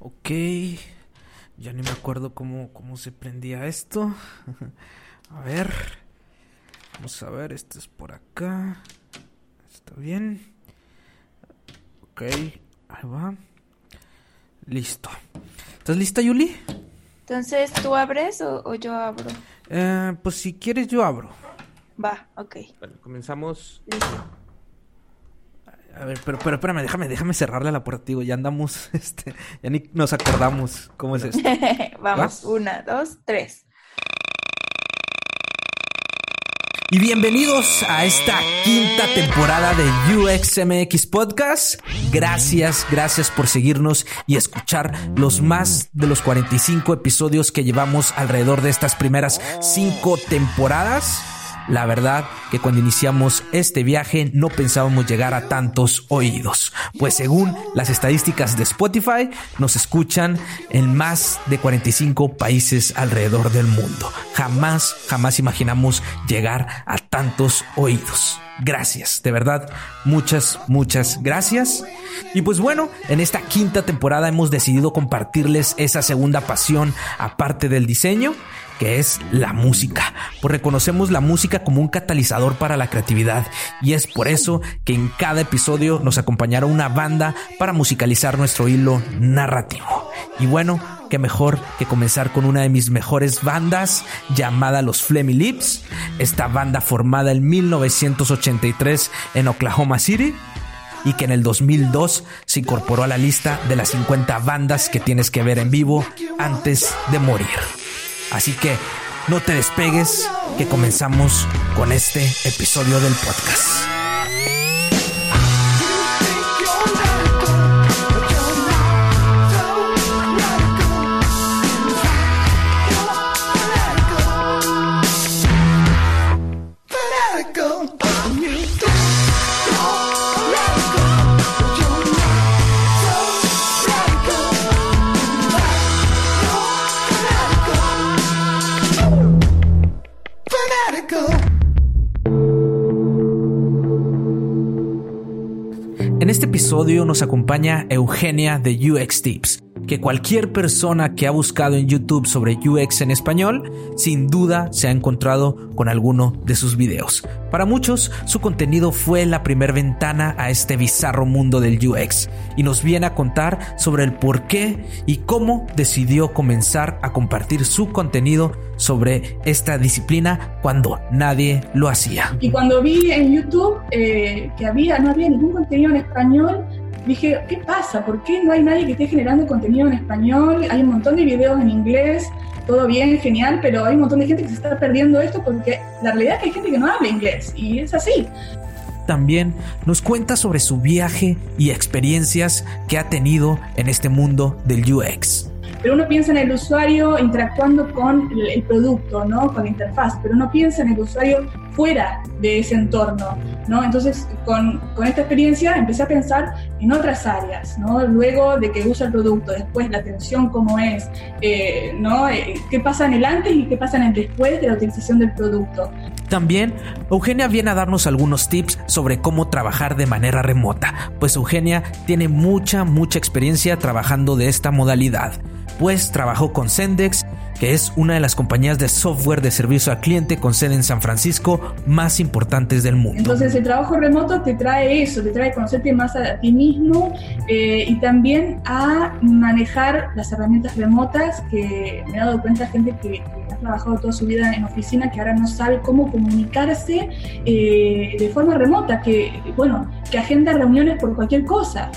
Ok. Ya ni me acuerdo cómo, cómo se prendía esto. a ver. Vamos a ver, esto es por acá. Está bien. Ok, ahí va. Listo. ¿Estás lista, Yuli? Entonces, ¿tú abres o, yo abro? Eh, pues si quieres, yo abro. Va, ok. Bueno, comenzamos. A ver, pero, pero espérame, déjame, déjame cerrarle la puerta, digo, ya andamos, este, ya ni nos acordamos cómo es esto. Vamos, una, dos, tres. Y bienvenidos a esta quinta temporada de UXMX Podcast. Gracias, gracias por seguirnos y escuchar los más de los 45 episodios que llevamos alrededor de estas primeras cinco temporadas. La verdad que cuando iniciamos este viaje no pensábamos llegar a tantos oídos, pues según las estadísticas de Spotify nos escuchan en más de 45 países alrededor del mundo. Jamás, jamás imaginamos llegar a tantos oídos. Gracias, de verdad, muchas, muchas gracias. Y pues bueno, en esta quinta temporada hemos decidido compartirles esa segunda pasión aparte del diseño que es la música, pues reconocemos la música como un catalizador para la creatividad y es por eso que en cada episodio nos acompañará una banda para musicalizar nuestro hilo narrativo. Y bueno, qué mejor que comenzar con una de mis mejores bandas llamada Los Flemmy Lips, esta banda formada en 1983 en Oklahoma City y que en el 2002 se incorporó a la lista de las 50 bandas que tienes que ver en vivo antes de morir. Así que no te despegues, que comenzamos con este episodio del podcast. Episodio nos acompaña Eugenia de UX Tips, que cualquier persona que ha buscado en YouTube sobre UX en español, sin duda se ha encontrado con alguno de sus videos. Para muchos, su contenido fue la primera ventana a este bizarro mundo del UX y nos viene a contar sobre el por qué y cómo decidió comenzar a compartir su contenido sobre esta disciplina cuando nadie lo hacía. Y cuando vi en YouTube eh, que había, no había ningún contenido en español, dije, ¿qué pasa? ¿Por qué no hay nadie que esté generando contenido en español? Hay un montón de videos en inglés todo bien, genial, pero hay un montón de gente que se está perdiendo esto porque la realidad es que hay gente que no habla inglés y es así. También nos cuenta sobre su viaje y experiencias que ha tenido en este mundo del UX pero uno piensa en el usuario interactuando con el producto, ¿no? Con la interfaz, pero uno piensa en el usuario fuera de ese entorno, ¿no? Entonces, con, con esta experiencia empecé a pensar en otras áreas, ¿no? Luego de que usa el producto, después la atención cómo es, eh, ¿no? Eh, ¿Qué pasa en el antes y qué pasa en el después de la utilización del producto? También, Eugenia viene a darnos algunos tips sobre cómo trabajar de manera remota, pues Eugenia tiene mucha, mucha experiencia trabajando de esta modalidad pues trabajó con Sendex, que es una de las compañías de software de servicio al cliente con sede en San Francisco más importantes del mundo. Entonces el trabajo remoto te trae eso, te trae conocerte más a ti mismo eh, y también a manejar las herramientas remotas que me he dado cuenta gente que, ha trabajado toda su vida en oficina que ahora no sabe cómo comunicarse eh, de forma remota, que bueno, que agenda reuniones por cualquier cosa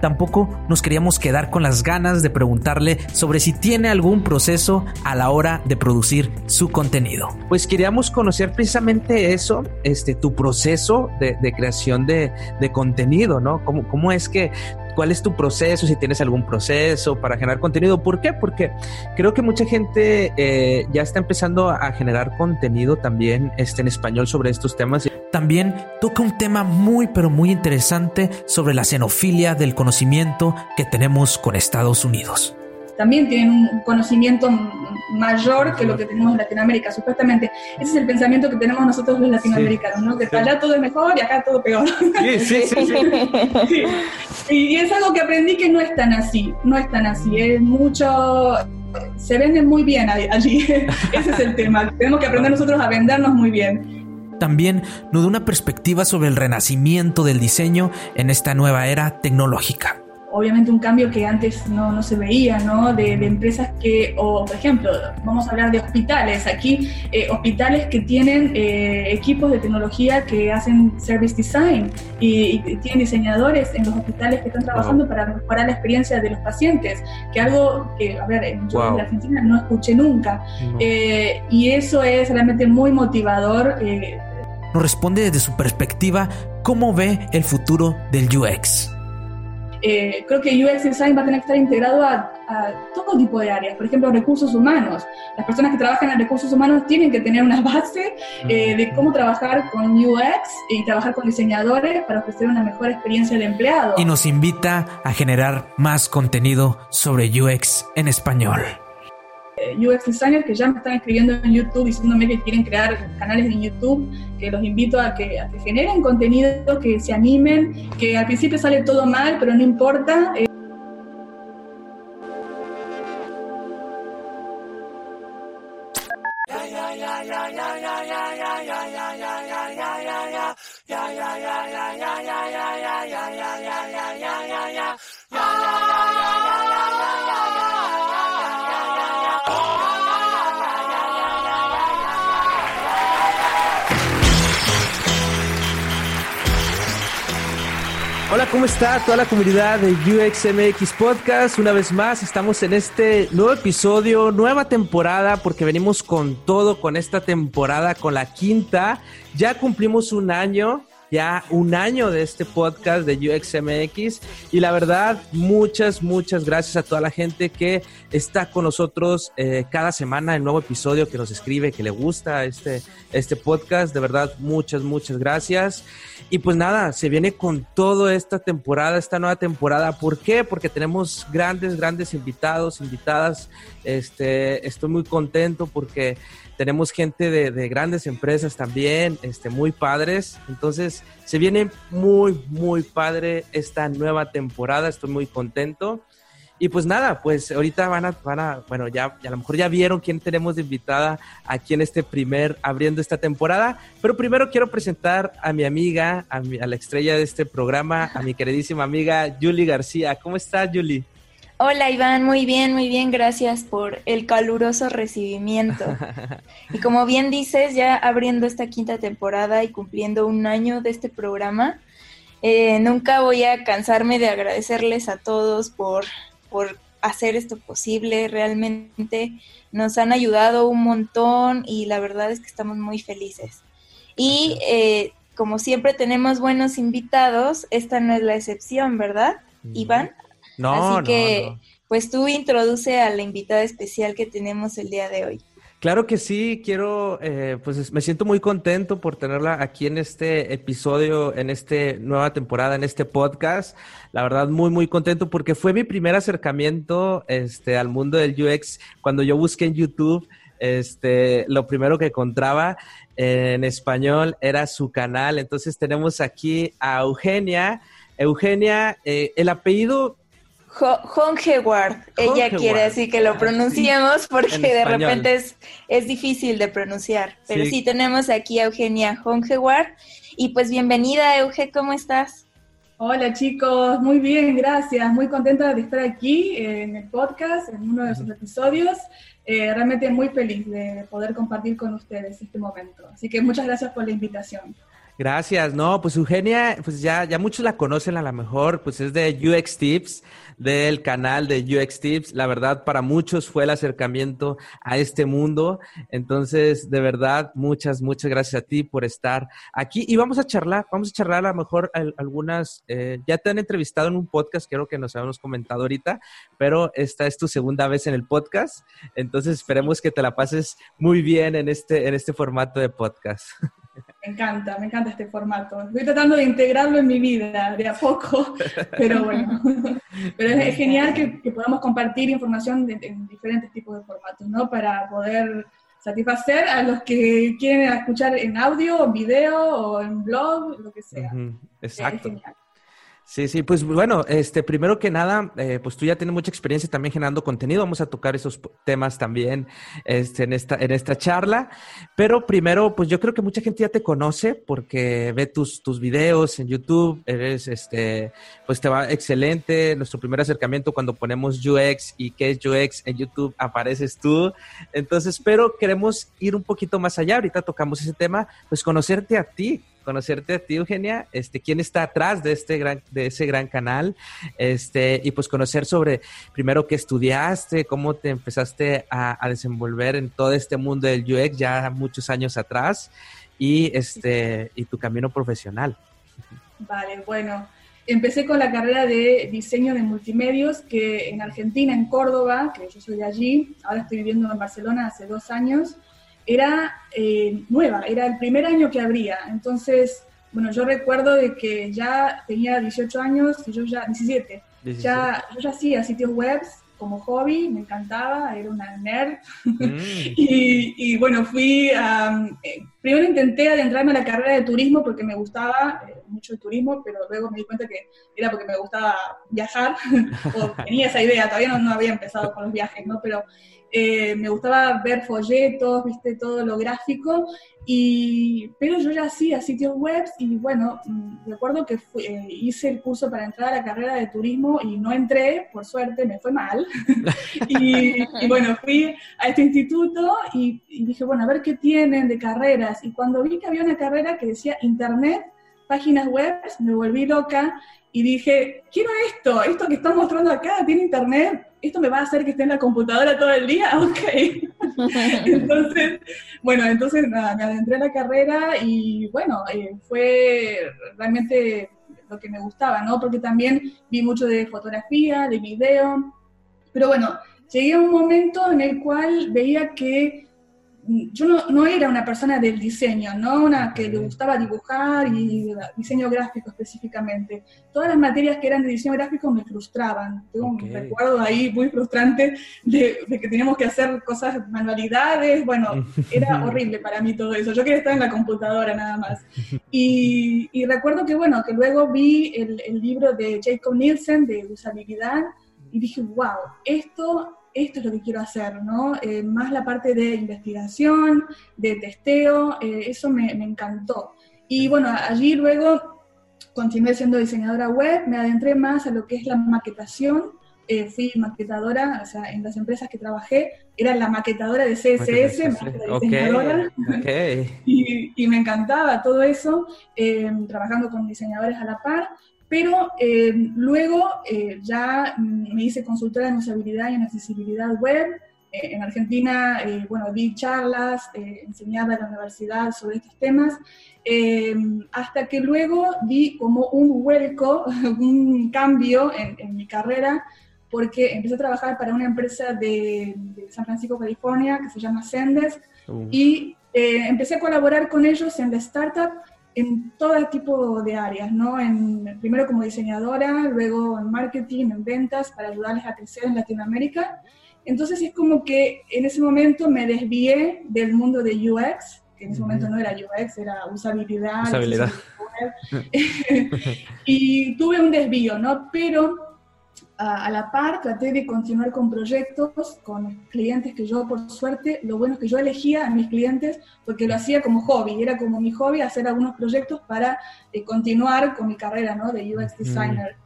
tampoco nos queríamos quedar con las ganas de preguntarle sobre si tiene algún proceso a la hora de producir su contenido. Pues queríamos conocer precisamente eso, este, tu proceso de, creación de, contenido, ¿no? ¿Cómo, ¿Cómo es que cuál es tu proceso, si tienes algún proceso para generar contenido. ¿Por qué? Porque creo que mucha gente eh, ya está empezando a generar contenido también este, en español sobre estos temas. También toca un tema muy pero muy interesante sobre la xenofilia del conocimiento que tenemos con Estados Unidos. También tienen un conocimiento mayor que lo que tenemos en Latinoamérica, supuestamente. Ese es el pensamiento que tenemos nosotros los latinoamericanos, ¿no? Que allá todo es mejor y acá todo peor. sí, sí. sí. sí. Y es algo que aprendí que no es tan así, no es tan así, es mucho, se venden muy bien allí, ese es el tema, tenemos que aprender nosotros a vendernos muy bien. También nos da una perspectiva sobre el renacimiento del diseño en esta nueva era tecnológica obviamente un cambio que antes no, no se veía, ¿no? De, empresas que, o por ejemplo, vamos a hablar de hospitales, aquí eh, hospitales que tienen eh, equipos de tecnología que hacen service design y, tienen diseñadores en los hospitales que están trabajando para mejorar la experiencia de los pacientes, que algo que, a ver, en, la Argentina no escuché nunca. Eh, y eso es realmente muy motivador. Nos responde desde su perspectiva cómo ve el futuro del UX. Eh, creo que UX Design va a tener que estar integrado a, todo tipo de áreas, por ejemplo, recursos humanos. Las personas que trabajan en recursos humanos tienen que tener una base eh, de cómo trabajar con UX y trabajar con diseñadores para ofrecer una mejor experiencia de empleado. Y nos invita a generar más contenido sobre UX en español. UX designers que ya me están escribiendo en YouTube diciéndome que quieren crear canales en YouTube, que los invito a que, a que generen contenido, que se animen, que al principio sale todo mal, pero no importa. ¿Cómo está toda la comunidad de UXMX Podcast? Una vez más, estamos en este nuevo episodio, nueva temporada, porque venimos con todo, con esta temporada, con la quinta. Ya cumplimos un año ya un año de este podcast de UXMX y la verdad muchas, muchas gracias a toda la gente que está con nosotros eh, cada semana el nuevo episodio que nos escribe, que le gusta este, este podcast, de verdad muchas, muchas gracias. Y pues nada, se viene con toda esta temporada, esta nueva temporada. ¿Por qué? Porque tenemos grandes, grandes invitados, invitadas. Este, estoy muy contento porque tenemos gente de, grandes empresas también, este, muy padres. Entonces, se viene muy, muy padre esta nueva temporada. Estoy muy contento. Y pues nada, pues ahorita van a, van a bueno, ya, a lo mejor ya vieron quién tenemos de invitada aquí en este primer, abriendo esta temporada. Pero primero quiero presentar a mi amiga, a, a la estrella de este programa, a mi queridísima amiga Julie García. ¿Cómo estás, Julie? Hola Iván, muy bien, muy bien, gracias por el caluroso recibimiento. Y como bien dices, ya abriendo esta quinta temporada y cumpliendo un año de este programa, eh, nunca voy a cansarme de agradecerles a todos por, por hacer esto posible. Realmente nos han ayudado un montón y la verdad es que estamos muy felices. Y eh, como siempre tenemos buenos invitados, esta no es la excepción, ¿verdad, Iván? No, Así que, pues tú introduce a la invitada especial que tenemos el día de hoy. Claro que sí, quiero, eh, pues me siento muy contento por tenerla aquí en este episodio, en esta nueva temporada, en este podcast. La verdad, muy, muy contento porque fue mi primer acercamiento este, al mundo del UX. Cuando yo busqué en YouTube, este, lo primero que encontraba en español era su canal. Entonces tenemos aquí a Eugenia. Eugenia, eh, el apellido Hongeward, ella quiere decir que lo ah, pronunciemos porque de repente es, es, difícil de pronunciar. Pero sí. tenemos aquí a Eugenia Hongeward. Y pues bienvenida, Euge, ¿cómo estás? Hola chicos, muy bien, gracias. Muy contenta de estar aquí en el podcast, en uno de sus episodios. Eh, realmente muy feliz de poder compartir con ustedes este momento. Así que muchas gracias por la invitación. Gracias, no, pues Eugenia, pues ya, ya muchos la conocen a lo mejor, pues es de UX Tips, del canal de UX Tips. La verdad, para muchos fue el acercamiento a este mundo. Entonces, de verdad, muchas, muchas gracias a ti por estar aquí. Y vamos a charlar, vamos a charlar a lo mejor algunas, eh, ya te han entrevistado en un podcast, creo que nos habíamos comentado ahorita, pero esta es tu segunda vez en el podcast. Entonces, esperemos que te la pases muy bien en este, en este formato de podcast. Me encanta, me encanta este formato. Estoy tratando de integrarlo en mi vida de a poco, pero bueno. Pero es, genial que, podamos compartir información en diferentes tipos de formatos, ¿no? Para poder satisfacer a los que quieren escuchar en audio, en video o en blog, lo que sea. Exacto. Sí, sí, pues bueno, este, primero que nada, eh, pues tú ya tienes mucha experiencia también generando contenido. Vamos a tocar esos temas también este, en, esta, en esta charla. Pero primero, pues yo creo que mucha gente ya te conoce porque ve tus, tus videos en YouTube. Eres, este, pues te va excelente. Nuestro primer acercamiento cuando ponemos UX y qué es UX en YouTube, apareces tú. Entonces, pero queremos ir un poquito más allá. Ahorita tocamos ese tema, pues conocerte a ti conocerte a ti, Eugenia, este, quién está atrás de este gran, de ese gran canal, este, y pues conocer sobre primero qué estudiaste, cómo te empezaste a, desenvolver en todo este mundo del UX ya muchos años atrás, y este, y tu camino profesional. Vale, bueno. Empecé con la carrera de diseño de multimedios, que en Argentina, en Córdoba, que yo soy de allí, ahora estoy viviendo en Barcelona hace dos años, era eh, nueva, era el primer año que abría. Entonces, bueno, yo recuerdo de que ya tenía 18 años y yo ya, 17, Ya, yo ya hacía sitios web como hobby, me encantaba, era una nerd. Mm. y, bueno, fui a... Eh, primero intenté adentrarme a la carrera de turismo porque me gustaba eh, mucho el turismo, pero luego me di cuenta que era porque me gustaba viajar, o tenía esa idea, todavía no, no había empezado con los viajes, ¿no? Pero eh, me gustaba ver folletos, viste, todo lo gráfico, y, pero yo ya hacía sitios web y bueno, mm, recuerdo que eh, hice el curso para entrar a la carrera de turismo y no entré, por suerte, me fue mal. y, bueno, fui a este instituto y, y dije, bueno, a ver qué tienen de carreras. Y cuando vi que había una carrera que decía Internet, páginas web, me volví loca y dije, quiero esto, esto que están mostrando acá, tiene internet, esto me va a hacer que esté en la computadora todo el día, ok. entonces, bueno, entonces nada, me adentré a la carrera y bueno, eh, fue realmente lo que me gustaba, ¿no? Porque también vi mucho de fotografía, de video, pero bueno, llegué a un momento en el cual veía que yo no, era una persona del diseño, ¿no? Una que le gustaba dibujar y diseño gráfico específicamente. Todas las materias que eran de diseño gráfico me frustraban. Tengo un recuerdo ahí muy frustrante de, que teníamos que hacer cosas, manualidades, bueno, era horrible para mí todo eso. Yo quería estar en la computadora nada más. Y, recuerdo que, bueno, que luego vi el, el libro de Jacob Nielsen de usabilidad y dije, wow, esto esto es lo que quiero hacer, ¿no? Eh, más la parte de investigación, de testeo, eh, eso me, encantó. Y bueno, allí luego continué siendo diseñadora web, me adentré más a lo que es la maquetación, eh, fui maquetadora, o sea, en las empresas que trabajé, era la maquetadora de CSS, que la diseñadora, y, y, me encantaba todo eso, trabajando con diseñadores a la par, pero eh, luego eh, ya me hice consultora en usabilidad y en accesibilidad web. Eh, en Argentina, bueno, di charlas, enseñaba en la universidad sobre estos temas, hasta que luego di como un vuelco, un cambio en, mi carrera, porque empecé a trabajar para una empresa de, San Francisco, California, que se llama Sendes, uh. y empecé a colaborar con ellos en la startup en todo tipo de áreas, ¿no? En, primero como diseñadora, luego en marketing, en ventas, para ayudarles a crecer en Latinoamérica. Entonces es como que en ese momento me desvié del mundo de UX, que en ese momento no era UX, era usabilidad. Usabilidad. y tuve un desvío, ¿no? Pero a, la par traté de continuar con proyectos, con clientes que yo, por suerte, lo bueno es que yo elegía a mis clientes porque lo hacía como hobby, era como mi hobby hacer algunos proyectos para eh, continuar con mi carrera ¿no? de UX designer.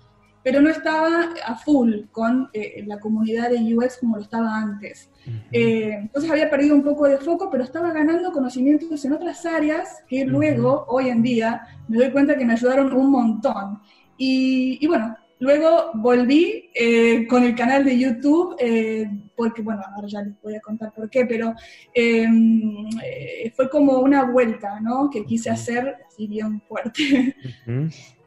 Pero no estaba a full con eh, la comunidad de UX como lo estaba antes. Eh, entonces había perdido un poco de foco, pero estaba ganando conocimientos en otras áreas que luego, hoy en día, me doy cuenta que me ayudaron un montón. Y, y bueno, Luego volví eh, con el canal de YouTube, eh, porque, bueno, ahora ya les voy a contar por qué, pero em, eh, fue como una vuelta, ¿no? Que quise hacer así bien fuerte.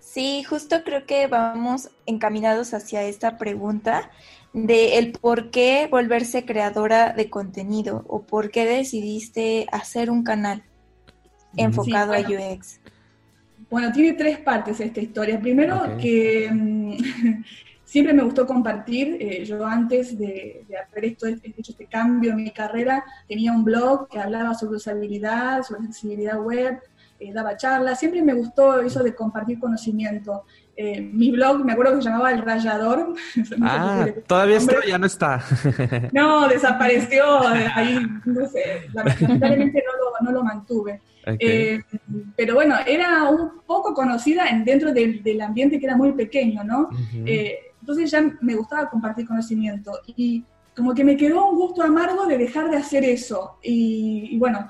Sí, justo creo que vamos encaminados hacia esta pregunta de el por qué volverse creadora de contenido o por qué decidiste hacer un canal enfocado a UX. Bueno, tiene tres partes esta historia. Primero, que mm, siempre me gustó compartir. Eh, yo antes de, haber esto, hecho este cambio en mi carrera, tenía un blog que hablaba sobre usabilidad, sobre accesibilidad web, eh, daba charlas. Siempre me gustó eso de compartir conocimiento. eh, mi blog, me acuerdo que se llamaba El Rayador. ah, todavía está, ya no está. no, desapareció, ahí, no sé, lamentablemente no lo, no lo mantuve. Eh, pero bueno, era un poco conocida en, dentro del, del ambiente que era muy pequeño, ¿no? Eh, entonces ya me gustaba compartir conocimiento y como que me quedó un gusto amargo de dejar de hacer eso. Y, bueno,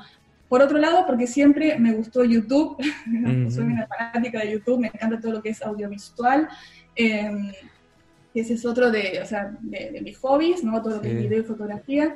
por otro lado, porque siempre me gustó YouTube, soy una fanática de YouTube, me encanta todo lo que es audiovisual. Eh, ese es otro de, o sea, de, mis hobbies, ¿no? Todo lo que es video y fotografía.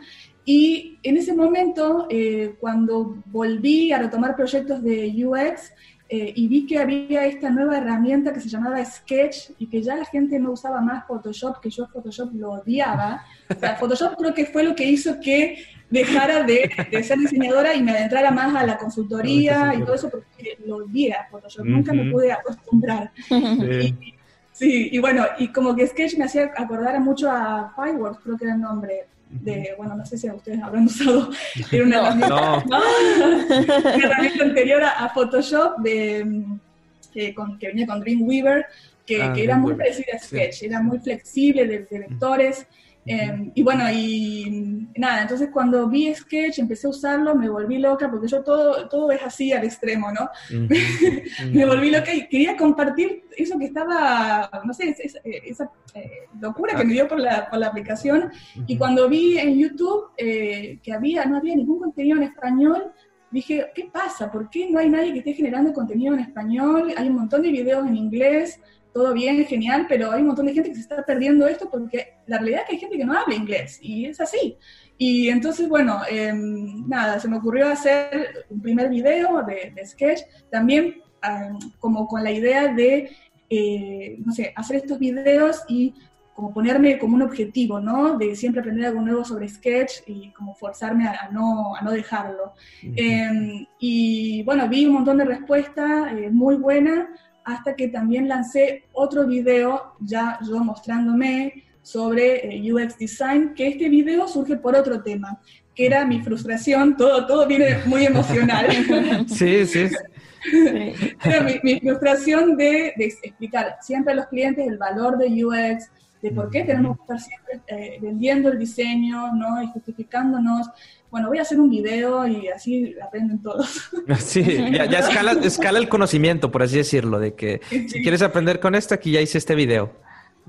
Y en ese momento, eh, cuando volví a retomar proyectos de UX eh, y vi que había esta nueva herramienta que se llamaba Sketch y que ya la gente no usaba más Photoshop, que yo Photoshop lo odiaba. O sea, Photoshop creo que fue lo que hizo que dejara de, ser diseñadora y me adentrara más a la consultoría y todo eso porque lo odiaba Photoshop, nunca me pude acostumbrar. Sí. Y, bueno, y como que Sketch me hacía acordar mucho a Fireworks, creo que era el nombre de, bueno, no sé si ustedes habrán usado, era una, herramienta, anterior a, Photoshop de, que, con, que venía con Dreamweaver, que, ah, que era muy parecida a Sketch, era muy flexible de, de vectores. Em, y bueno, y nada, entonces cuando vi Sketch, empecé a usarlo, me volví loca, porque yo todo, todo es así al extremo, ¿no? me volví loca y quería compartir eso que estaba, no sé, esa, eh, locura que me dio por la, por la aplicación. Y cuando vi en YouTube eh, que había, no había ningún contenido en español, dije, ¿qué pasa? ¿Por qué no hay nadie que esté generando contenido en español? Hay un montón de videos en inglés todo bien, genial, pero hay un montón de gente que se está perdiendo esto porque la realidad es que hay gente que no habla inglés y es así. Y entonces, bueno, em, nada, se me ocurrió hacer un primer video de, sketch, también como con la idea de, eh, no sé, hacer estos videos y como ponerme como un objetivo, ¿no? De siempre aprender algo nuevo sobre Sketch y como forzarme a, no, a no dejarlo. Em, y bueno, vi un montón de respuestas eh, muy buenas, hasta que también lancé otro video ya yo mostrándome sobre eh, UX Design, que este video surge por otro tema, que era mi frustración, todo, todo viene muy emocional. Sí, sí. Era mi, frustración de, explicar siempre a los clientes el valor de UX, de por qué tenemos que estar siempre eh, vendiendo el diseño, ¿no? Y justificándonos bueno, voy a hacer un video y así aprenden todos. Sí, ya, escala, el conocimiento, por así decirlo, de que si quieres aprender con esto, aquí ya hice este video.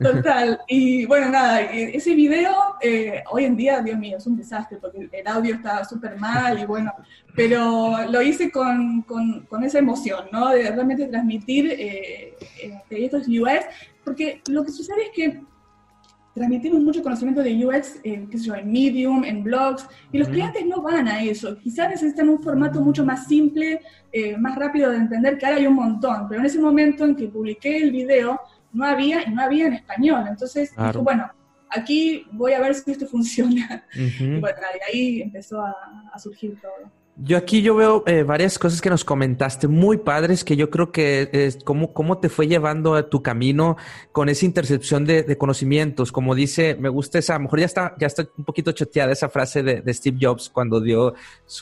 Total, y bueno, nada, ese video eh, hoy en día, Dios mío, es un desastre porque el audio está súper mal y bueno, pero lo hice con, con, esa emoción, ¿no? De realmente transmitir eh, eh, proyectos UX, porque lo que sucede es que transmitimos mucho conocimiento de UX, eh, qué sé yo, en Medium, en blogs, y los clientes no van a eso. Quizás necesitan un formato mucho más simple, eh, más rápido de entender, que ahora hay un montón, pero en ese momento en que publiqué el video, no había, y no había en español. Entonces, bueno, aquí voy a ver si esto funciona. Y bueno, ahí empezó a surgir todo. Yo aquí yo veo eh, varias cosas que nos comentaste muy padres que yo creo que es cómo, cómo te fue llevando a tu camino con esa intercepción de, conocimientos. Como dice, me gusta esa, a lo mejor ya está, ya está un poquito choteada esa frase de, Steve Jobs cuando dio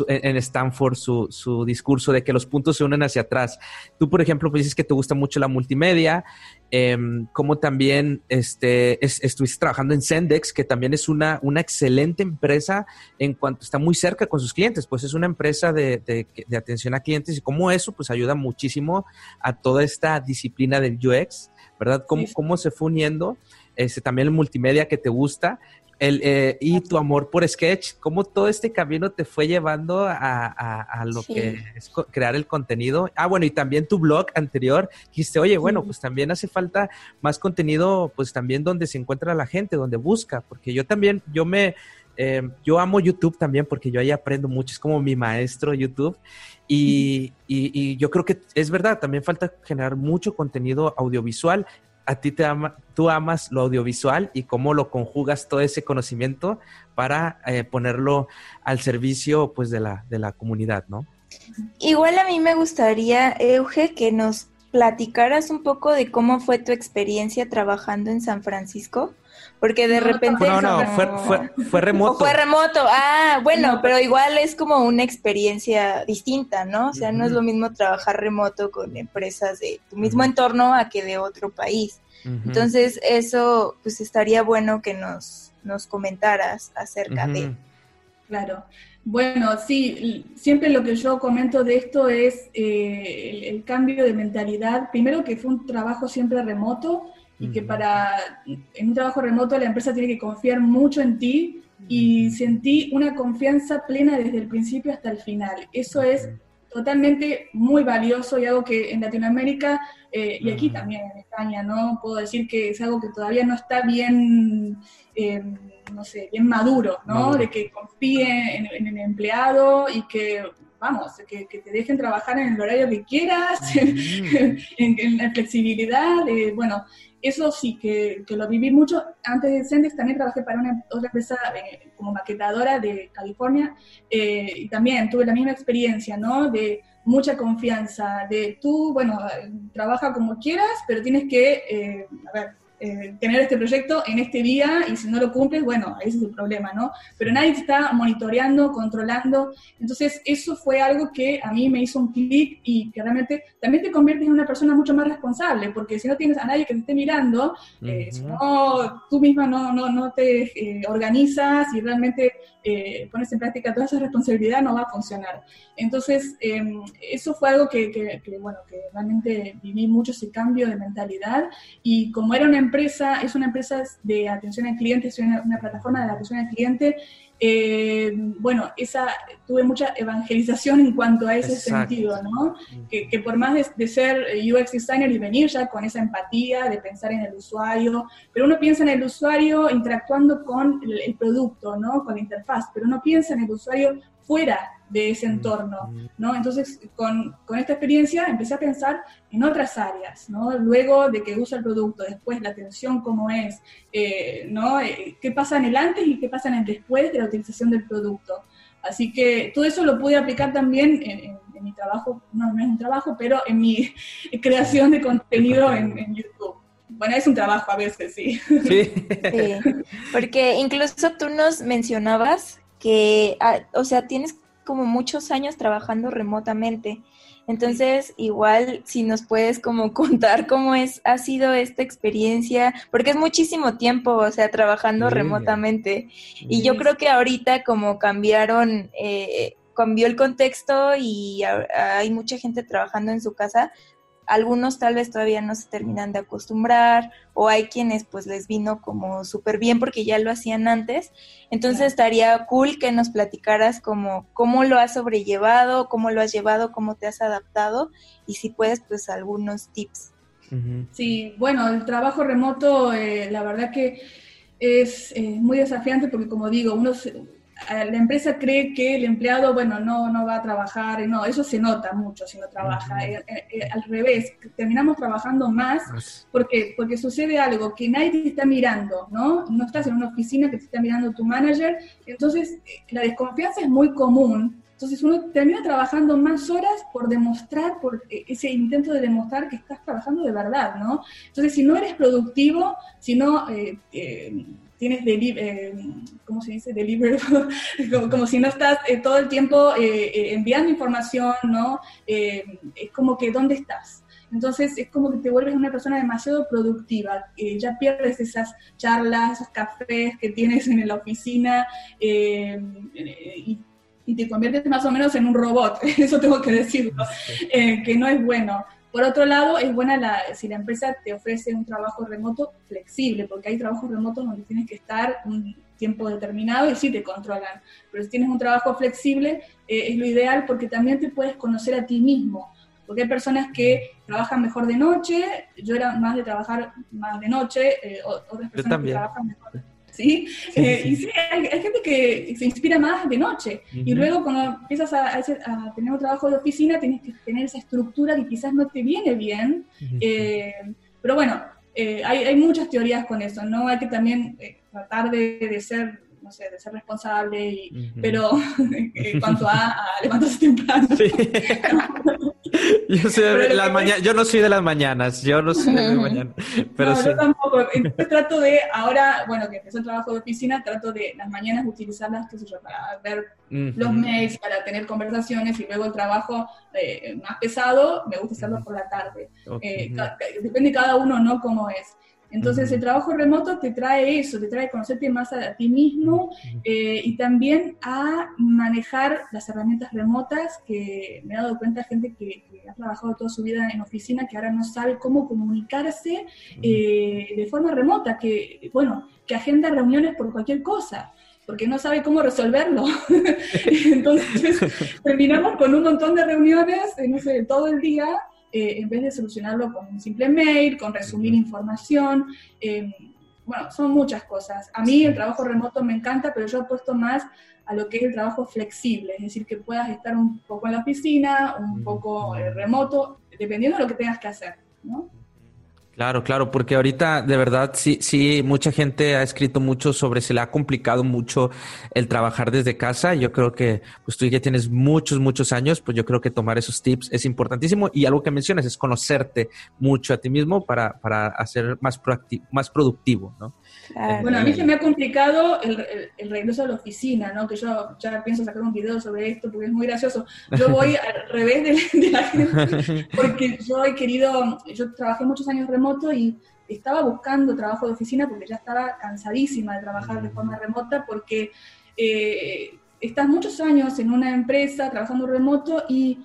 en, Stanford su, su, discurso de que los puntos se unen hacia atrás. Tú, por ejemplo, pues dices que te gusta mucho la multimedia eh, como también este, estuviste trabajando en Sendex, que también es una, una excelente empresa en cuanto está muy cerca con sus clientes, pues es una empresa de, de, atención a clientes y como eso pues ayuda muchísimo a toda esta disciplina del UX, ¿verdad? Cómo, cómo se fue uniendo, este, también el multimedia que te gusta el, eh, y tu amor por Sketch, cómo todo este camino te fue llevando a, lo que es crear el contenido. Ah, bueno, y también tu blog anterior, dijiste, oye, bueno, pues también hace falta más contenido, pues también donde se encuentra la gente, donde busca, porque yo también, yo me, eh, yo amo YouTube también porque yo ahí aprendo mucho, es como mi maestro YouTube. Y, y, y, yo creo que es verdad, también falta generar mucho contenido audiovisual a ti te ama, tú amas lo audiovisual y cómo lo conjugas todo ese conocimiento para eh, ponerlo al servicio pues de la, de la comunidad, ¿no? Igual a mí me gustaría, Euge, que nos platicaras un poco de cómo fue tu experiencia trabajando en San Francisco, porque de repente... No, no, fue, fue, remoto. fue remoto, ah, bueno, pero igual es como una experiencia distinta, ¿no? O sea, no es lo mismo trabajar remoto con empresas de tu mismo entorno a que de otro país. Entonces, eso, pues estaría bueno que nos, nos comentaras acerca de... Claro. Bueno, sí, siempre lo que yo comento de esto es eh, el, cambio de mentalidad. Primero que fue un trabajo siempre remoto y que para, en un trabajo remoto la empresa tiene que confiar mucho en ti y sentí una confianza plena desde el principio hasta el final. Eso es totalmente muy valioso y algo que en Latinoamérica eh, y aquí también en España, ¿no? Puedo decir que es algo que todavía no está bien, eh, no sé, bien maduro, ¿no? De que confíe en, el empleado y que, vamos, que, te dejen trabajar en el horario que quieras, en, la flexibilidad, bueno, eso sí que, lo viví mucho. Antes de Sendex también trabajé para una otra empresa eh, como maquetadora de California eh, y también tuve la misma experiencia, ¿no? De mucha confianza, de tú, bueno, trabaja como quieras, pero tienes que, eh, a ver, eh, tener este proyecto en este día y si no lo cumples, bueno, ese es el problema, ¿no? Pero nadie te está monitoreando, controlando. Entonces, eso fue algo que a mí me hizo un clic y que realmente también te conviertes en una persona mucho más responsable, porque si no tienes a nadie que te esté mirando, eh, si no, tú misma no, no, no te eh, organizas y realmente pones en práctica toda esa responsabilidad, no va a funcionar. Entonces, em, eso fue algo que, que, bueno, que realmente viví mucho ese cambio de mentalidad y como era una empresa, es una empresa de atención al cliente, es una, plataforma de atención al cliente. Eh, bueno, esa tuve mucha evangelización en cuanto a ese sentido, ¿no? Que, por más de, ser UX designer y venir ya con esa empatía, de pensar en el usuario, pero uno piensa en el usuario interactuando con el, el producto, ¿no? Con la interfaz, pero uno piensa en el usuario fuera de ese entorno, ¿no? Entonces, con, con, esta experiencia empecé a pensar en otras áreas, ¿no? Luego de que usa el producto, después la atención cómo es, eh, ¿no? Eh, ¿Qué pasa en el antes y qué pasa en el después de la utilización del producto? Así que todo eso lo pude aplicar también en, mi trabajo, no, no, es un trabajo, pero en mi creación de contenido en, en YouTube. Bueno, es un trabajo a veces, sí. Sí. sí. Porque incluso tú nos mencionabas que, ah, o sea, tienes como muchos años trabajando remotamente. Entonces, igual si nos puedes como contar cómo es, ha sido esta experiencia, porque es muchísimo tiempo, o sea, trabajando remotamente. Y yo creo que ahorita como cambiaron, eh, cambió el contexto y hay mucha gente trabajando en su casa, algunos tal vez todavía no se terminan de acostumbrar o hay quienes pues les vino como súper bien porque ya lo hacían antes. Entonces estaría cool que nos platicaras como cómo lo has sobrellevado, cómo lo has llevado, cómo te has adaptado y si puedes pues algunos tips. Sí, bueno, el trabajo remoto eh, la verdad que es eh, muy desafiante porque como digo, uno la empresa cree que el empleado, bueno, no, no va a trabajar, no, eso se nota mucho si no trabaja. Eh, eh, eh, al revés, terminamos trabajando más porque, porque sucede algo que nadie te está mirando, ¿no? No estás en una oficina que te está mirando tu manager, entonces la desconfianza es muy común. Entonces uno termina trabajando más horas por demostrar, por ese intento de demostrar que estás trabajando de verdad, ¿no? Entonces si no eres productivo, si no tienes eh, ¿cómo se dice? Deliver, como, si no estás eh, todo el tiempo eh, eh, enviando información, ¿no? es como que, ¿dónde estás? Entonces es como que te vuelves una persona demasiado productiva, ya pierdes esas charlas, esos cafés que tienes en la oficina y, y, te conviertes más o menos en un robot, eso tengo que decirlo, que no es bueno. Por otro lado, es buena la, si la empresa te ofrece un trabajo remoto flexible, porque hay trabajos remotos donde tienes que estar un tiempo determinado y sí te controlan. Pero si tienes un trabajo flexible, eh, es lo ideal porque también te puedes conocer a ti mismo. Porque hay personas que trabajan mejor de noche, yo era más de trabajar más de noche, eh, otras personas que trabajan mejor ¿sí? Eh, y sí, hay, gente que se inspira más de noche. Y luego cuando empiezas a, tener un trabajo de oficina, tienes que tener esa estructura que quizás no te viene bien. Eh, pero bueno, eh, hay, muchas teorías con eso, ¿no? Hay que también tratar de, ser no sé, de ser responsable, y, pero en cuanto a, levantarse temprano. Yo, soy de mañanas, yo no soy de las mañanas, yo no soy de las mañanas. Pero no, yo tampoco. trato de, ahora, bueno, que empezó el trabajo de oficina, trato de las mañanas utilizarlas, qué sé yo, para ver los mails, para tener conversaciones y luego el trabajo eh, más pesado, me gusta hacerlo por la tarde. Eh, depende de cada uno, ¿no? Cómo es. Entonces el trabajo remoto te trae eso, te trae conocerte más a, ti mismo eh, y también a manejar las herramientas remotas que me he dado cuenta gente que, ha trabajado toda su vida en oficina que ahora no sabe cómo comunicarse eh, de forma remota, que bueno, que agenda reuniones por cualquier cosa porque no sabe cómo resolverlo. Entonces terminamos con un montón de reuniones, no sé, todo el día eh, en vez de solucionarlo con un simple mail, con resumir información. Eh, bueno, son muchas cosas. A mí el trabajo remoto me encanta, pero yo apuesto más a lo que es el trabajo flexible, es decir, que puedas estar un poco en la oficina, un poco eh, remoto, dependiendo de lo que tengas que hacer, ¿no? Claro, claro, porque ahorita de verdad sí, sí, mucha gente ha escrito mucho sobre se le ha complicado mucho el trabajar desde casa. Yo creo que pues tú ya tienes muchos, muchos años, pues yo creo que tomar esos tips es importantísimo y algo que mencionas es conocerte mucho a ti mismo para, para hacer más, más productivo, ¿no? Bueno, a mí se me ha complicado el, el, regreso a la oficina, ¿no? Que yo ya pienso sacar un video sobre esto porque es muy gracioso. Yo voy al revés de, la gente porque yo he querido, yo trabajé muchos años remoto y estaba buscando trabajo de oficina porque ya estaba cansadísima de trabajar de forma remota porque eh, estás muchos años en una empresa trabajando remoto y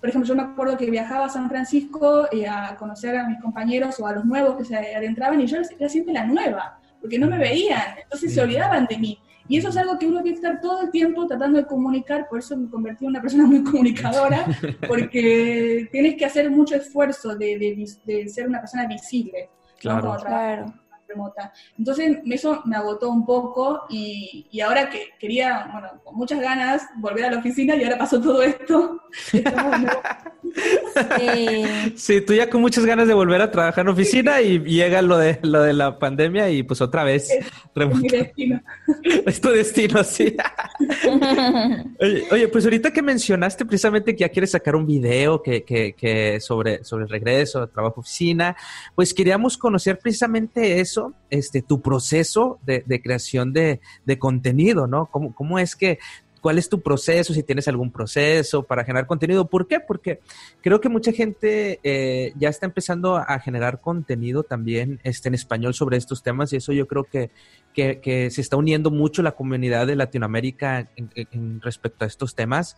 por ejemplo, yo me acuerdo que viajaba a San Francisco eh, a conocer a mis compañeros o a los nuevos que se adentraban y yo era siempre la nueva porque no me veían, entonces se olvidaban de mí. Y eso es algo que uno tiene que estar todo el tiempo tratando de comunicar, por eso me convertí en una persona muy comunicadora, porque tienes que hacer mucho esfuerzo de, de, ser una persona visible. Claro. claro remota. Entonces eso me agotó un poco y, y, ahora que quería, bueno, con muchas ganas volver a la oficina y ahora pasó todo esto. sí, tú ya con muchas ganas de volver a trabajar en oficina y llega lo de lo de la pandemia y pues otra vez es, es mi destino. es tu destino, sí. oye, pues ahorita que mencionaste precisamente que ya quieres sacar un video que, que, que sobre, sobre el regreso, trabajo oficina, pues queríamos conocer precisamente eso este, tu proceso de, creación de, contenido, ¿no? ¿Cómo, ¿Cómo, es que, cuál es tu proceso, si tienes algún proceso para generar contenido? ¿Por qué? Porque creo que mucha gente eh, ya está empezando a generar contenido también este, en español sobre estos temas y eso yo creo que, que, se está uniendo mucho la comunidad de Latinoamérica en respecto a estos temas.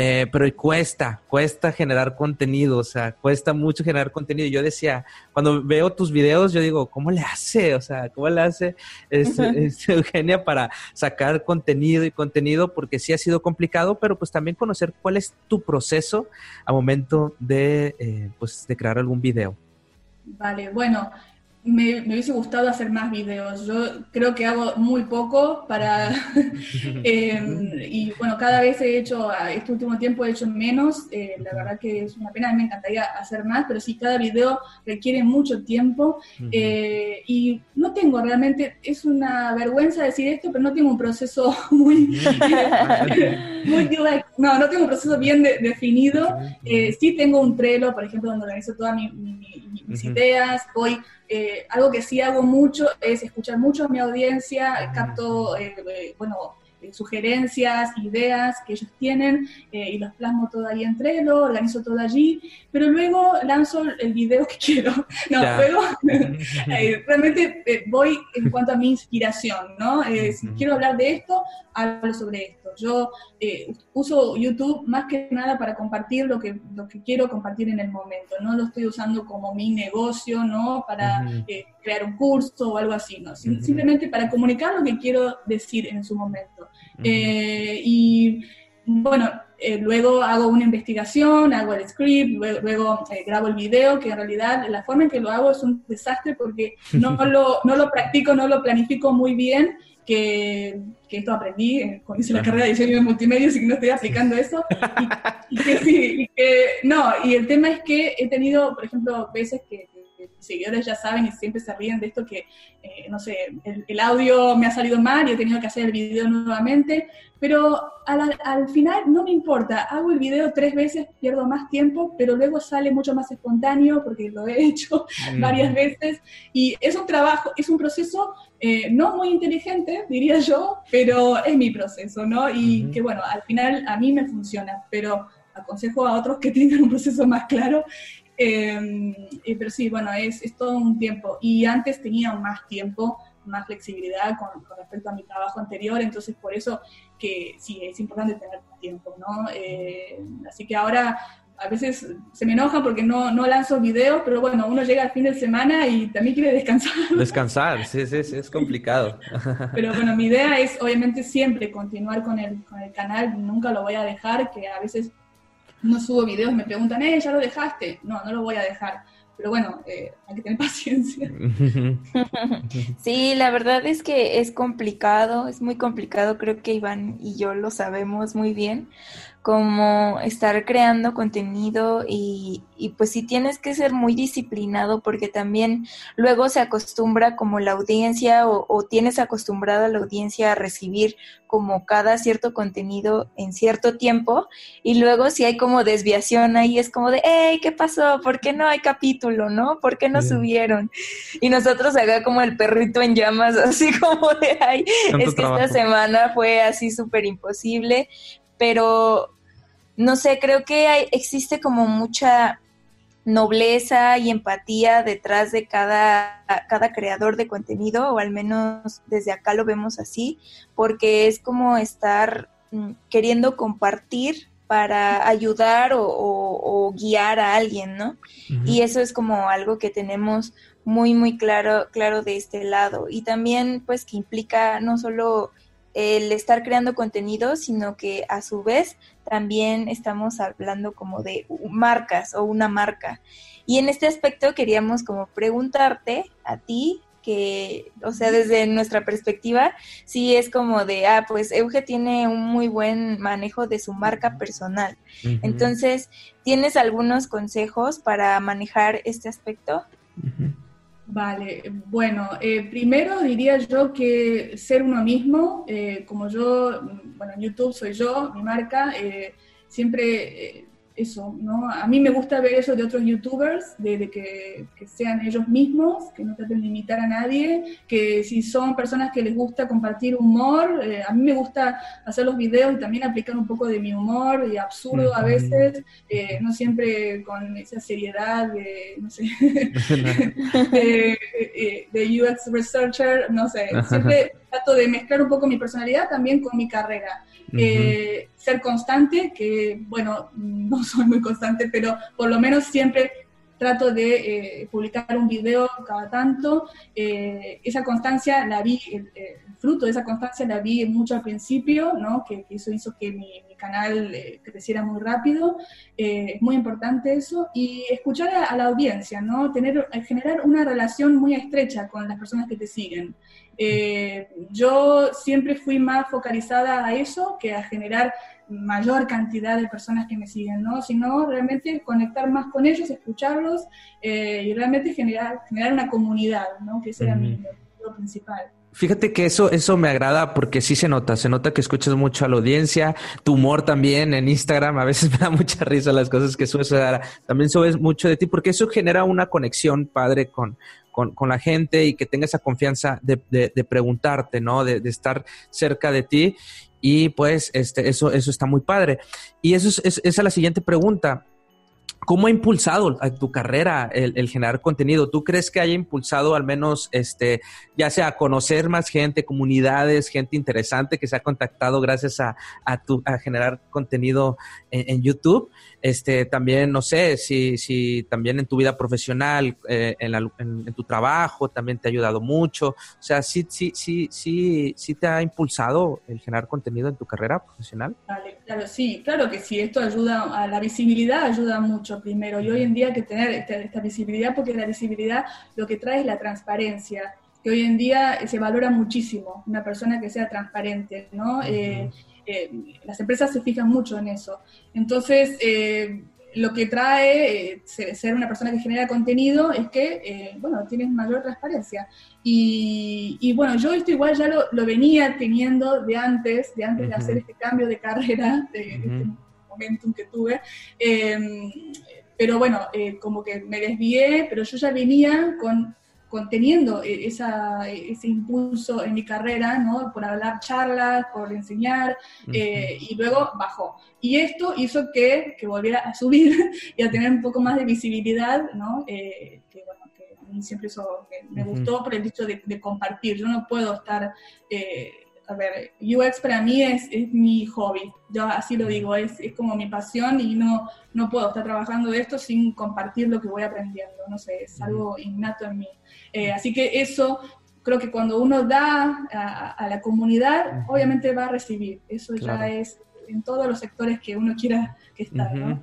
Eh, pero cuesta, cuesta generar contenido, o sea, cuesta mucho generar contenido. Yo decía, cuando veo tus videos, yo digo, ¿cómo le hace? O sea, ¿cómo le hace Eugenia para sacar contenido y contenido? Porque sí ha sido complicado, pero pues también conocer cuál es tu proceso a momento de, eh, pues, de crear algún video. Vale, bueno, me, hubiese gustado hacer más videos. Yo creo que hago muy poco para... Em, y bueno, cada vez he hecho, este último tiempo he hecho menos. Eh, la verdad que es una pena, me encantaría hacer más, pero sí, cada video requiere mucho tiempo. Eh, y no tengo realmente, es una vergüenza decir esto, pero no tengo un proceso muy... muy no, no tengo un proceso bien definido. Eh, sí tengo un Trello, por ejemplo, donde organizo todas mis ideas, voy eh, algo que sí hago mucho es escuchar mucho a mi audiencia, capto, eh, eh, bueno, sugerencias, ideas que ellos tienen y los plasmo todo ahí entre Trello, organizo todo allí, pero luego lanzo el video que quiero. No, luego realmente voy en cuanto a mi inspiración, ¿no? si quiero hablar de esto, hablo sobre esto. Yo eh, uso YouTube más que nada para compartir lo que, lo que quiero compartir en el momento. No lo estoy usando como mi negocio, ¿no? Para eh, crear un curso o algo así, ¿no? Simplemente para comunicar lo que quiero decir en su momento. Eh, y bueno, luego hago una investigación, hago el script, luego, grabo el video, que en realidad la forma en que lo hago es un desastre porque no lo, no lo practico, no lo planifico muy bien que, esto aprendí eh, cuando hice la carrera de diseño de multimedia, así que no estoy aplicando eso. Y, que, no, y el tema es que he tenido, por ejemplo, veces que, seguidores ya saben y siempre se ríen de esto que, eh, no sé, el, audio me ha salido mal y he tenido que hacer el video nuevamente, pero al, final no me importa, hago el video tres veces, pierdo más tiempo, pero luego sale mucho más espontáneo porque lo he hecho varias veces y es un trabajo, es un proceso eh, no muy inteligente, diría yo, pero es mi proceso, ¿no? Y que bueno, al final a mí me funciona, pero aconsejo a otros que tengan un proceso más claro Em, pero sí, bueno, es, es, todo un tiempo. Y antes tenía más tiempo, más flexibilidad con, respecto a mi trabajo anterior, entonces por eso que sí, es importante tener tiempo, ¿no? Eh, así que ahora a veces se me enoja porque no, no lanzo videos, pero bueno, uno llega al fin de semana y también quiere descansar. Descansar, sí, sí, sí es complicado. Pero bueno, mi idea es obviamente siempre continuar con el, con el canal, nunca lo voy a dejar, que a veces no subo videos, me preguntan, eh, ya lo dejaste. No, no lo voy a dejar. Pero bueno, eh, hay que tener paciencia. Sí, la verdad es que es complicado, es muy complicado, creo que Iván y yo lo sabemos muy bien, como estar creando contenido y, y, pues sí tienes que ser muy disciplinado porque también luego se acostumbra como la audiencia o, tienes acostumbrada la audiencia a recibir como cada cierto contenido en cierto tiempo y luego si hay como desviación ahí es como de, hey, ¿qué pasó? ¿Por qué no hay capítulo? ¿No? ¿Por qué no subieron? Y nosotros acá como el perrito en llamas, así como de, ay, es que esta semana fue así súper imposible, pero no sé, creo que hay, existe como mucha nobleza y empatía detrás de cada, cada creador de contenido, o al menos desde acá lo vemos así, porque es como estar mm, queriendo compartir para ayudar o, guiar a alguien, ¿no? Y eso es como algo que tenemos muy, muy claro, claro de este lado. Y también, pues, que implica no solo el estar creando contenido, sino que a su vez también estamos hablando como de marcas o una marca. Y en este aspecto queríamos como preguntarte a ti, que, o sea, desde nuestra perspectiva, sí es como de, ah, pues Euge tiene un muy buen manejo de su marca personal. Entonces, ¿tienes algunos consejos para manejar este aspecto? Vale, bueno, eh, primero diría yo que ser uno mismo, eh, como yo, bueno, en YouTube soy yo, mi marca, eh, siempre eso, ¿no? A mí me gusta ver eso de otros youtubers, de, que, sean ellos mismos, que no traten de imitar a nadie, que si son personas que les gusta compartir humor, eh, a mí me gusta hacer los videos y también aplicar un poco de mi humor y absurdo a veces, eh, no siempre con esa seriedad de, no sé, de, UX researcher, no sé, siempre trato de mezclar un poco mi personalidad también con mi carrera. Eh, ser constante, que bueno, no soy muy constante, pero por lo menos siempre trato de eh, publicar un video cada tanto. Eh, esa constancia la vi, el, fruto de esa constancia la vi mucho al principio, ¿no? que, eso hizo que mi, canal creciera muy rápido. es muy importante eso. Y escuchar a, a, la audiencia, ¿no? Tener, generar una relación muy estrecha con las personas que te siguen. Eh, yo siempre fui más focalizada a eso que a generar mayor cantidad de personas que me siguen, ¿no? Sino realmente conectar más con ellos, escucharlos eh, y realmente generar, generar una comunidad, ¿no? Que ese era mi objetivo principal. Fíjate que eso, eso me agrada porque sí se nota, se nota que escuchas mucho a la audiencia, tu humor también en Instagram, a veces me da mucha risa las cosas que subes, también subes mucho de ti porque eso genera una conexión padre con, con, la gente y que tenga esa confianza de, de, preguntarte, ¿no? De, de, estar cerca de ti. Y pues este, eso, eso está muy padre. Y eso es, esa es la siguiente pregunta. ¿Cómo ha impulsado a tu carrera el, generar contenido? ¿Tú crees que haya impulsado al menos, este, ya sea conocer más gente, comunidades, gente interesante que se ha contactado gracias a, a, tu, a generar contenido en, YouTube? Este, también, no sé, si, si también en tu vida profesional, eh, en, en, tu trabajo, también te ha ayudado mucho. O sea, sí, sí, sí, sí, sí te ha impulsado el generar contenido en tu carrera profesional. Vale, claro, sí, claro que sí. Esto ayuda a la visibilidad, ayuda mucho primero. Y hoy en día hay que tener esta, visibilidad porque la visibilidad lo que trae es la transparencia, que hoy en día se valora muchísimo una persona que sea transparente, ¿no? Eh, eh, las empresas se fijan mucho en eso. Entonces, eh, lo que trae eh, ser una persona que genera contenido es que, eh, bueno, tienes mayor transparencia. Y, bueno, yo esto igual ya lo, venía teniendo de antes, de antes de hacer este cambio de carrera, de, este momentum que tuve. Em, pero bueno, como que me desvié, pero yo ya venía con conteniendo e, esa, ese impulso en mi carrera, ¿no? Por hablar charlas, por enseñar, eh, y luego bajó. Y esto hizo que, que, volviera a subir y a tener un poco más de visibilidad, ¿no? Eh, que bueno, que a mí siempre eso me, gustó por el hecho de, compartir. Yo no puedo estar... Eh, a ver, UX para mí es, es, mi hobby, yo así lo digo, es, es, como mi pasión y no, no puedo estar trabajando de esto sin compartir lo que voy aprendiendo, no sé, es algo innato en mí. Eh, así que eso creo que cuando uno da a, la comunidad, obviamente va a recibir. Eso ya es en todos los sectores que uno quiera que esté. ¿no?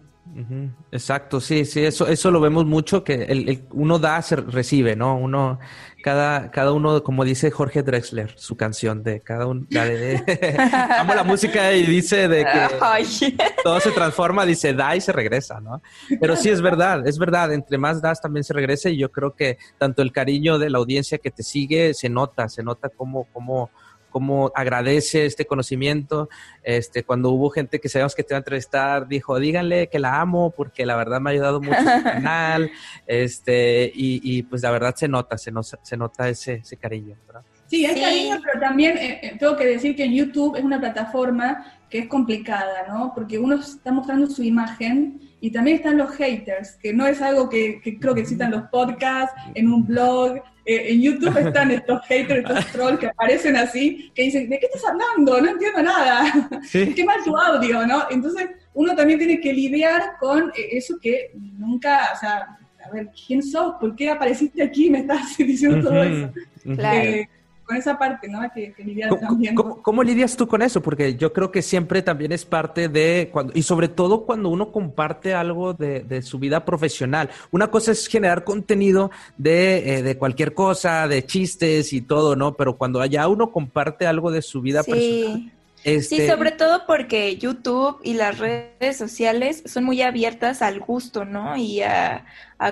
Exacto, sí, sí, eso, eso lo vemos mucho, que el, uno da, se recibe, ¿no? Uno, cada, cada uno, como dice Jorge Drexler, su canción de cada uno, la de, amo la música y dice de que todo se transforma, dice da y se regresa, ¿no? Pero sí es verdad, es verdad, entre más das también se regresa y yo creo que tanto el cariño de la audiencia que te sigue se nota, se nota como, como, cómo agradece este conocimiento. Este, cuando hubo gente que sabíamos que te iba a entrevistar, dijo, díganle que la amo porque la verdad me ha ayudado mucho en el canal. Este, y, pues la verdad se nota, se, se nota ese, ese cariño, ¿verdad? Sí, hay cariño, pero también eh, eh, tengo que decir que YouTube es una plataforma que es complicada, ¿no? Porque uno está mostrando su imagen y también están los haters, que no es algo que, creo que existan los podcasts, en un blog, eh, en YouTube están estos haters, estos trolls que aparecen así, que dicen, ¿de qué estás hablando? No entiendo nada. Qué mal tu audio, ¿no? Entonces, uno también tiene que lidiar con eh, eso que nunca, o sea, a ver, ¿quién sos? ¿Por qué apareciste aquí y me estás diciendo todo eso? Claro. Eh, con esa parte, ¿no? Que, que lidiar ¿Cómo, también. ¿cómo, lidias tú con eso? Porque yo creo que siempre también es parte de, cuando, y sobre todo cuando uno comparte algo de, de su vida profesional. Una cosa es generar contenido de, eh, de, cualquier cosa, de chistes y todo, ¿no? Pero cuando ya uno comparte algo de su vida personal, Sí, este, sobre todo porque YouTube y las redes sociales son muy abiertas al gusto, ¿no? Y a,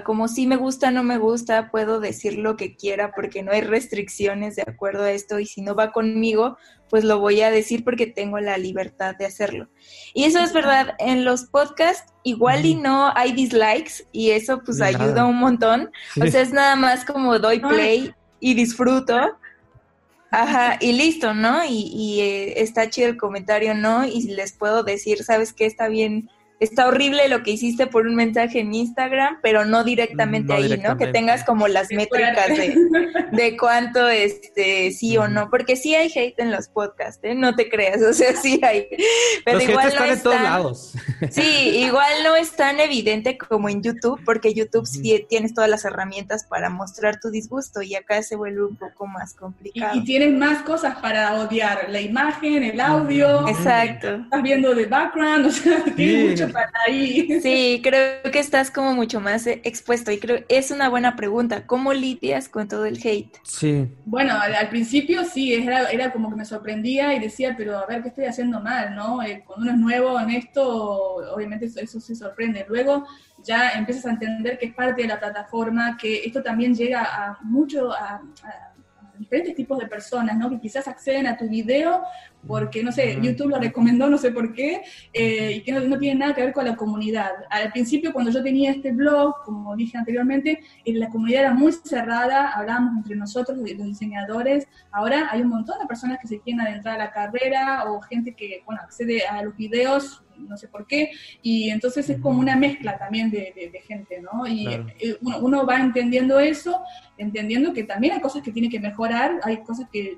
como si me gusta, no me gusta, puedo decir lo que quiera porque no hay restricciones de acuerdo a esto y si no va conmigo, pues lo voy a decir porque tengo la libertad de hacerlo. Y eso es verdad, en los podcasts igual y no hay dislikes y eso pues ayuda un montón. O sea, es nada más como doy play y disfruto Ajá, y listo, ¿no? Y, y eh, está chido el comentario, ¿no? Y les puedo decir, ¿sabes qué? Está bien está horrible lo que hiciste por un mensaje en Instagram, pero no directamente ahí, ¿no? Que tengas como las métricas de, de, cuánto este sí o no, porque sí hay hate en los podcasts, ¿eh? No te creas, o sea, sí hay. Pero igual no es tan, lados. Sí, igual no es tan evidente como en YouTube, porque YouTube sí tienes todas las herramientas para mostrar tu disgusto y acá se vuelve un poco más complicado. Y, tienes más cosas para odiar, la imagen, el audio. Exacto. Estás viendo de background, o sea, tienes mucho ahí. Sí, creo que estás como mucho más expuesto y creo es una buena pregunta. ¿Cómo lidias con todo el hate? Sí. Bueno, al, principio sí, era, era, como que me sorprendía y decía, pero a ver, ¿qué estoy haciendo mal? ¿no? Eh, cuando uno es nuevo en esto, obviamente eso, eso se sorprende. Luego ya empiezas a entender que es parte de la plataforma, que esto también llega a mucho a diferentes tipos de personas, ¿no? Que quizás acceden a tu video porque, no sé, YouTube lo recomendó, no sé por qué, eh, y que no, no, tiene nada que ver con la comunidad. Al principio, cuando yo tenía este blog, como dije anteriormente, eh, la comunidad era muy cerrada, hablábamos entre nosotros, los diseñadores. Ahora hay un montón de personas que se quieren adentrar a la carrera o gente que, bueno, accede a los videos no sé por qué, y entonces es como una mezcla también de, gente, ¿no? Y eh, uno, va entendiendo eso, entendiendo que también hay cosas que tiene que mejorar, hay cosas que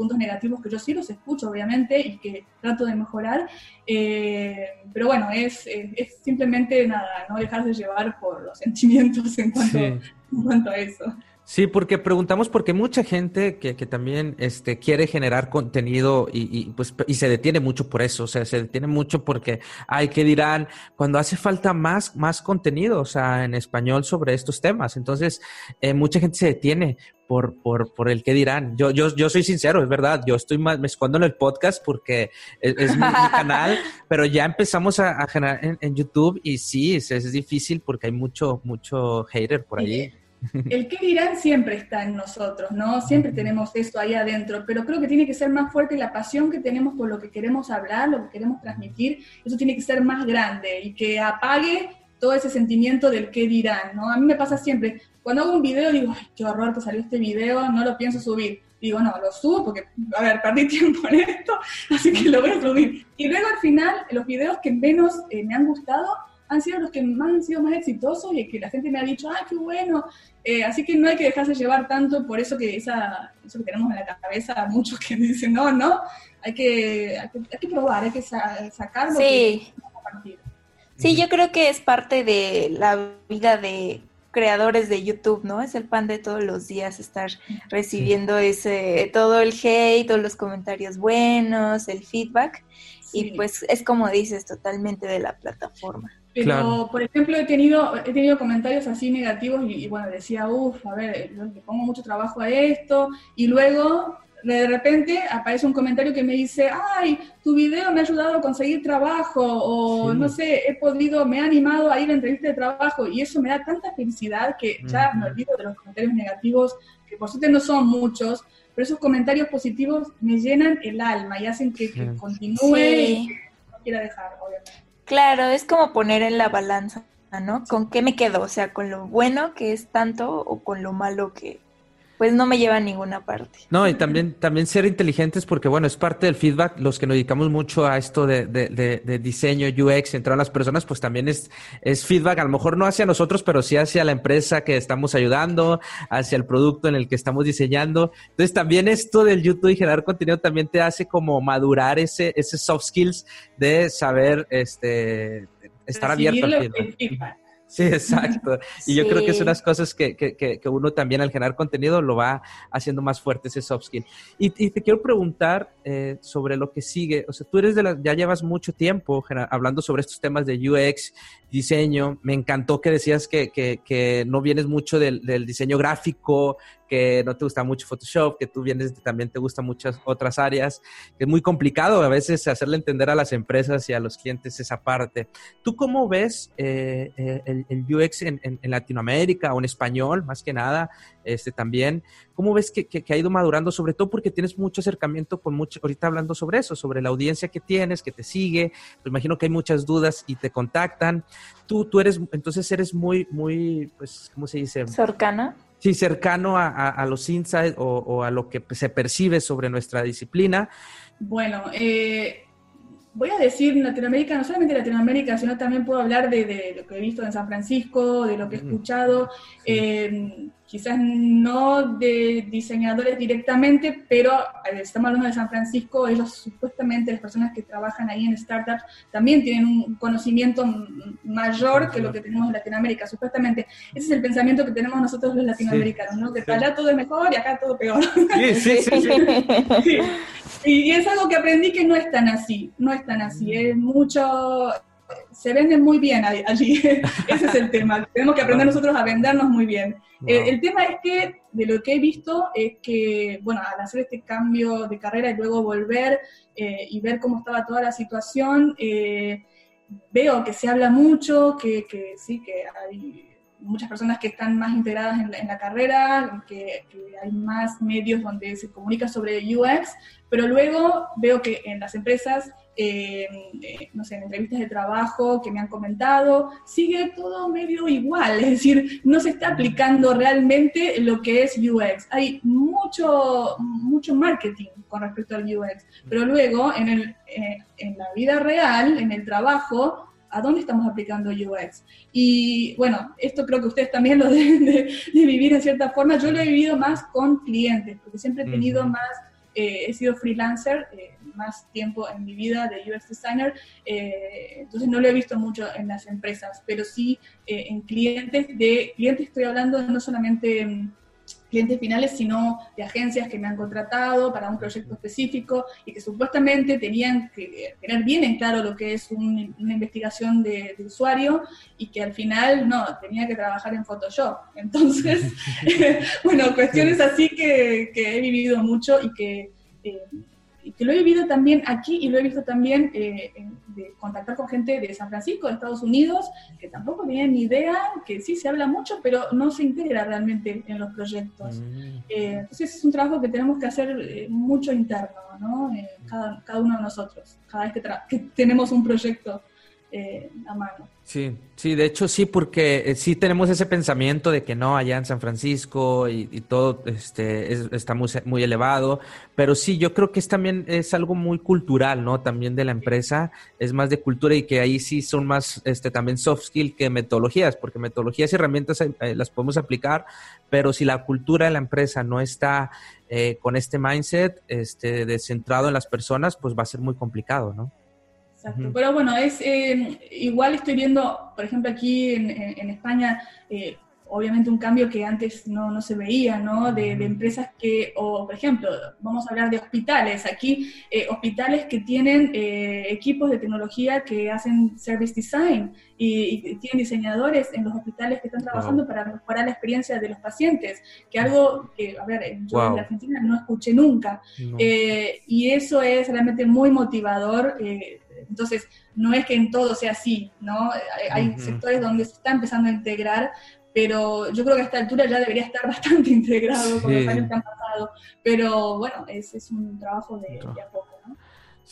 puntos negativos que yo sí los escucho, obviamente, y que trato de mejorar. Eh, pero bueno, es, es, simplemente nada, no dejarse llevar por los sentimientos en cuanto, en cuanto a eso. Sí, porque preguntamos porque mucha gente que, que también este, quiere generar contenido y, y, pues, y se detiene mucho por eso, o sea, se detiene mucho porque, ay, ¿qué dirán? Cuando hace falta más, más contenido, o sea, en español sobre estos temas. Entonces, eh, mucha gente se detiene por, por, por el qué dirán. Yo, yo, yo soy sincero, es verdad, yo estoy más, me escondo en el podcast porque es, mi, canal, pero ya empezamos a, a generar en, en, YouTube y sí, es, es, difícil porque hay mucho, mucho hater por ahí. El qué dirán siempre está en nosotros, ¿no? Siempre tenemos eso ahí adentro, pero creo que tiene que ser más fuerte la pasión que tenemos por lo que queremos hablar, lo que queremos transmitir, eso tiene que ser más grande y que apague todo ese sentimiento del qué dirán, ¿no? A mí me pasa siempre, cuando hago un video digo, ay, qué horror que salió este video, no lo pienso subir. Digo, no, lo subo porque, a ver, perdí tiempo en esto, así que lo voy a subir. Y luego al final, los videos que menos eh, me han gustado han sido los que más han sido más exitosos y que la gente me ha dicho, ¡ay, qué bueno! Eh, así que no hay que dejarse llevar tanto por eso que esa, eso que tenemos en la cabeza, muchos que dicen, no, no, hay que, hay que, probar, hay que sacarlo. Sí. sí, yo creo que es parte de la vida de creadores de YouTube, ¿no? Es el pan de todos los días estar recibiendo ese todo el hate, todos los comentarios buenos, el feedback y pues es como dices totalmente de la plataforma. Pero, por ejemplo, he tenido, he tenido comentarios así negativos y, bueno, decía, uff, a ver, le pongo mucho trabajo a esto. Y luego, de repente, aparece un comentario que me dice, ay, tu video me ha ayudado a conseguir trabajo. O, no sé, he podido, me ha animado a ir a entrevista de trabajo. Y eso me da tanta felicidad que ya me olvido de los comentarios negativos, que por suerte no son muchos. Pero esos comentarios positivos me llenan el alma y hacen que, continúe y que no quiera dejar, obviamente. Claro, es como poner en la balanza, ¿no? ¿Con qué me quedo? O sea, con lo bueno que es tanto o con lo malo que, pues no me lleva a ninguna parte. No, y también, también ser inteligentes porque, bueno, es parte del feedback. Los que nos dedicamos mucho a esto de, de, de, diseño, UX, entrar a las personas, pues también es, es feedback, a lo mejor no hacia nosotros, pero sí hacia la empresa que estamos ayudando, hacia el producto en el que estamos diseñando. Entonces, también esto del YouTube y generar contenido también te hace como madurar ese, ese soft skills de saber, este, estar abierto al feedback. Sí, exacto. Y yo creo que es unas cosas que, que, que, uno también al generar contenido lo va haciendo más fuerte ese soft skill. Y, y te quiero preguntar eh, sobre lo que sigue. O sea, tú eres de la, ya llevas mucho tiempo hablando sobre estos temas de UX, diseño. Me encantó que decías que, que, que no vienes mucho del, del, diseño gráfico, que no te gusta mucho Photoshop, que tú vienes, también te gustan muchas otras áreas, que es muy complicado a veces hacerle entender a las empresas y a los clientes esa parte. ¿Tú cómo ves eh, eh el, el, UX en, Latinoamérica o en español, más que nada, este también? ¿Cómo ves que, que, ha ido madurando, sobre todo porque tienes mucho acercamiento con mucho, ahorita hablando sobre eso, sobre la audiencia que tienes, que te sigue, pues imagino que hay muchas dudas y te contactan. Tú, tú eres, entonces eres muy, muy, pues, ¿cómo se dice? Cercana. Sí, cercano a, a, a los insights o, o, a lo que se percibe sobre nuestra disciplina. Bueno, eh, voy a decir Latinoamérica, no solamente Latinoamérica, sino también puedo hablar de, de, lo que he visto en San Francisco, de lo que he escuchado. Sí. Eh, quizás no de diseñadores directamente, pero eh, estamos hablando de San Francisco, ellos supuestamente, las personas que trabajan ahí en startups, también tienen un conocimiento mayor que lo que tenemos en Latinoamérica, supuestamente. Ese es el pensamiento que tenemos nosotros los latinoamericanos, ¿no? Que allá todo es mejor y acá todo peor. Sí, sí, sí. sí. Y es algo que aprendí que no es tan así, no es tan así, es mucho se venden muy bien allí. Ese es el tema. Tenemos que aprender nosotros a vendernos muy bien. Wow. El, el, tema es que, de lo que he visto, es que, bueno, al hacer este cambio de carrera y luego volver eh, y ver cómo estaba toda la situación, eh, veo que se habla mucho, que, que, sí, que hay muchas personas que están más integradas en la, en la carrera, que, que, hay más medios donde se comunica sobre UX, pero luego veo que en las empresas eh, eh, no sé, en entrevistas de trabajo que me han comentado, sigue todo medio igual, es decir, no se está aplicando realmente lo que es UX. Hay mucho, mucho marketing con respecto al UX, pero luego en, el, eh, en la vida real, en el trabajo, ¿a dónde estamos aplicando UX? Y bueno, esto creo que ustedes también lo deben de, de vivir en cierta forma. Yo lo he vivido más con clientes, porque siempre he tenido más, eh, he sido freelancer, más tiempo en mi vida de UX designer, eh, entonces no lo he visto mucho en las empresas, pero sí eh, en clientes, de clientes estoy hablando no solamente clientes finales, sino de agencias que me han contratado para un proyecto específico y que supuestamente tenían que tener bien en claro lo que es una investigación de, usuario y que al final no, tenía que trabajar en Photoshop. Entonces, bueno, cuestiones así que, he vivido mucho y que... Eh, que lo he vivido también aquí y lo he visto también eh, de contactar con gente de San Francisco, de Estados Unidos, que tampoco tenían ni idea, que sí se habla mucho, pero no se integra realmente en los proyectos. Mm. Eh, entonces es un trabajo que tenemos que hacer eh, mucho interno, ¿no? cada, cada, uno de nosotros, cada vez que, que tenemos un proyecto mano. Sí, sí, de hecho sí, porque eh, sí tenemos ese pensamiento de que no, allá en San Francisco y, todo este, está muy, muy elevado, pero sí, yo creo que es también es algo muy cultural, ¿no? También de la empresa, es más de cultura y que ahí sí son más este, también soft skill que metodologías, porque metodologías y herramientas eh, las podemos aplicar, pero si la cultura de la empresa no está eh, con este mindset este, de centrado en las personas, pues va a ser muy complicado, ¿no? Exacto. Pero bueno, es eh, igual estoy viendo, por ejemplo, aquí en, España, eh, obviamente un cambio que antes no, no se veía, ¿no? De, empresas que, o por ejemplo, vamos a hablar de hospitales. Aquí, eh, hospitales que tienen equipos de tecnología que hacen service design y, tienen diseñadores en los hospitales que están trabajando para mejorar la experiencia de los pacientes, que algo que, a ver, yo en la Argentina no escuché nunca. y eso es realmente muy motivador. Entonces, no es que en todo sea así, ¿no? Hay, sectores donde se está empezando a integrar, pero yo creo que a esta altura ya debería estar bastante integrado con los años que han pasado. Pero bueno, es, es un trabajo de, de a poco,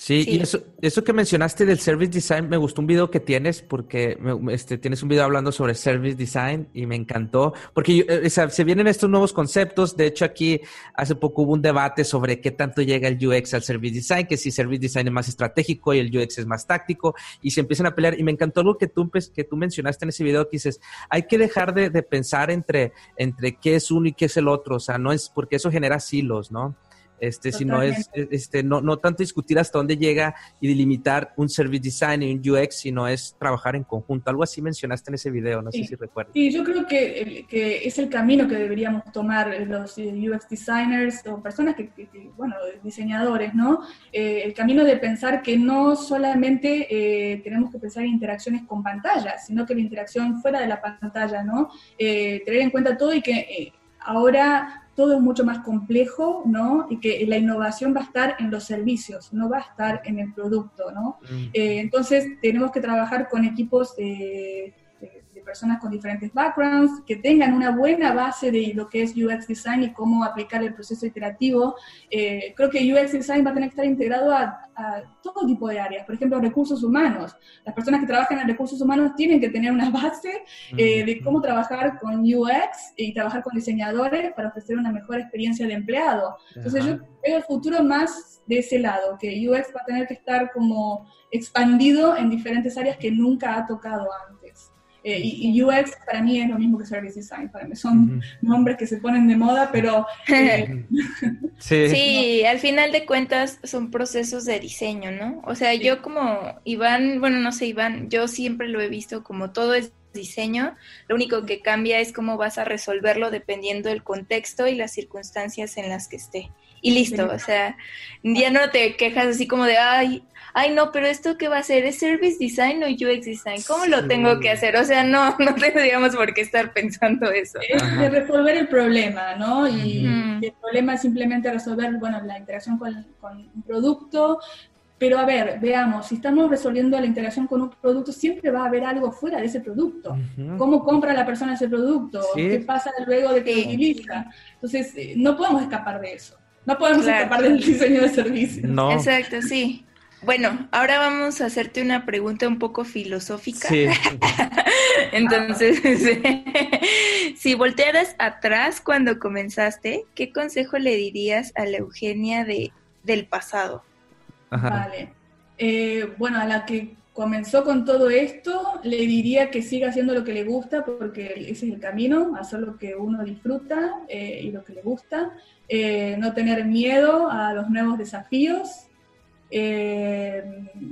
Sí, y eso, eso que mencionaste del service design, me gustó un video que tienes, porque este, tienes un video hablando sobre service design y me encantó, porque eh, se vienen estos nuevos conceptos. De hecho, aquí hace poco hubo un debate sobre qué tanto llega el UX al service design, que si service design es más estratégico y el UX es más táctico, y se empiezan a pelear. Y me encantó algo que tú, que tú mencionaste en ese video, que dices, hay que dejar de, de pensar entre, entre qué es uno y qué es el otro, o sea, no es porque eso genera silos, ¿no? Este, sino es, este, no, no tanto discutir hasta dónde llega y delimitar un service design y un UX, sino es trabajar en conjunto. Algo así mencionaste en ese video, no sé si recuerdas. Sí, yo creo que, que, es el camino que deberíamos tomar los UX designers o personas que, bueno, diseñadores, ¿no? Eh, el camino de pensar que no solamente eh, tenemos que pensar en interacciones con pantallas, sino que la interacción fuera de la pantalla, ¿no? Eh, tener en cuenta todo y que ahora todo es mucho más complejo, ¿no? Y que la innovación va a estar en los servicios, no va a estar en el producto, ¿no? Mm. Eh, entonces, tenemos que trabajar con equipos de personas con diferentes backgrounds, que tengan una buena base de lo que es UX Design y cómo aplicar el proceso iterativo. Eh, creo que UX Design va a tener que estar integrado a, todo tipo de áreas, por ejemplo, recursos humanos. Las personas que trabajan en recursos humanos tienen que tener una base eh, de cómo trabajar con UX y trabajar con diseñadores para ofrecer una mejor experiencia de empleado. Entonces yo veo el futuro más de ese lado, que UX va a tener que estar como expandido en diferentes áreas que nunca ha tocado antes. Eh, y, UX para mí es lo mismo que Service Design, para mí son nombres que se ponen de moda, pero... Eh, sí. sí, al final de cuentas son procesos de diseño, ¿no? O sea, yo como Iván, bueno, no sé, Iván, yo siempre lo he visto como todo es diseño, lo único que cambia es cómo vas a resolverlo dependiendo del contexto y las circunstancias en las que esté. Y listo, o sea, ya no te quejas así como de, ay, ay, no, pero esto qué va a ser, ¿es service design o UX design? ¿Cómo lo tengo que hacer? O sea, no, no tendríamos por qué estar pensando eso. Es de resolver el problema, ¿no? Y el problema es simplemente resolver, bueno, la interacción con, un producto, pero a ver, veamos, si estamos resolviendo la interacción con un producto, siempre va a haber algo fuera de ese producto. ¿Cómo compra la persona ese producto? ¿Qué pasa luego de que lo utiliza? Entonces, eh, no podemos escapar de eso. No podemos escapar del diseño de servicios. No. Exacto, sí. Bueno, ahora vamos a hacerte una pregunta un poco filosófica. Sí. Entonces, si voltearas atrás cuando comenzaste, ¿qué consejo le dirías a la Eugenia de, del pasado? Vale. Eh, bueno, a la que comenzó con todo esto, le diría que siga haciendo lo que le gusta, porque ese es el camino, hacer lo que uno disfruta eh, y lo que le gusta. Eh, no tener miedo a los nuevos desafíos, eh,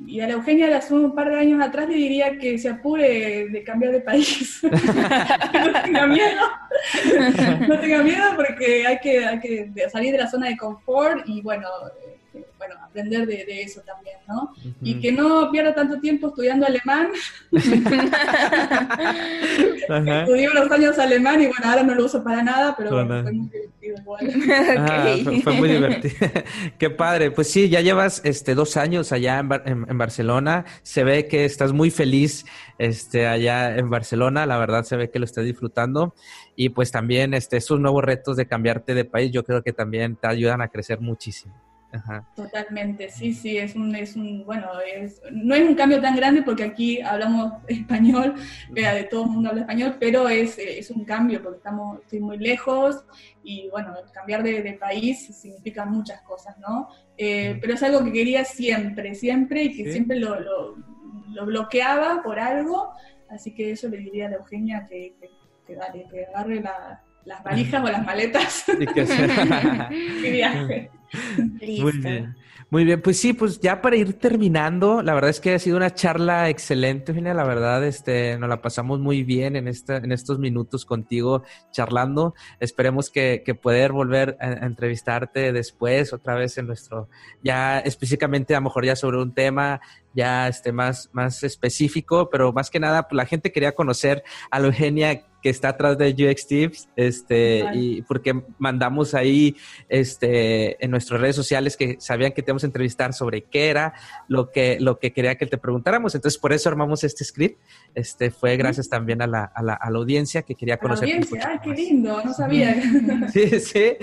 y a la Eugenia de hace un par de años atrás le diría que se apure de cambiar de país. no tenga miedo. no tenga miedo porque hay que, hay que salir de la zona de confort y bueno, bueno, aprender de, eso también, ¿no? Y que no pierda tanto tiempo estudiando alemán. Estudié unos años alemán y bueno, ahora no lo uso para nada, pero fue muy divertido igual. Ah, fue, muy divertido. Qué padre. Pues sí, ya llevas este dos años allá en, Barcelona. Se ve que estás muy feliz este, allá en Barcelona. La verdad se ve que lo estás disfrutando. Y pues también este, esos nuevos retos de cambiarte de país, yo creo que también te ayudan a crecer muchísimo. Totalmente, sí, sí, es un, es un, bueno, es, no es un cambio tan grande porque aquí hablamos español, de todo el mundo habla español, pero es, es un cambio porque estamos estoy muy lejos y bueno, cambiar de, país significa muchas cosas, ¿no? Eh, pero es algo que quería siempre, siempre y que siempre lo, lo, bloqueaba por algo, así que eso le diría a Eugenia que, que, dale, que agarre las valijas o las maletas y que viaje. Muy bien. Muy bien, pues sí, pues ya para ir terminando, la verdad es que ha sido una charla excelente, Eugenia, la verdad, este, nos la pasamos muy bien en esta, en estos minutos contigo charlando. Esperemos que, que poder volver a, entrevistarte después, otra vez en nuestro, ya específicamente a lo mejor ya sobre un tema ya este más, más específico, pero más que nada, pues la gente quería conocer a la Eugenia que está atrás de UX Tips, este, y porque mandamos ahí, este, en nuestras redes sociales que sabían que te íbamos a entrevistar sobre qué era lo que, lo que quería que te preguntáramos. Entonces, por eso armamos este script. Este, fue gracias también a la, a la, a la audiencia que quería conocer. La audiencia, ay, qué lindo, no sabía. Sí, sí.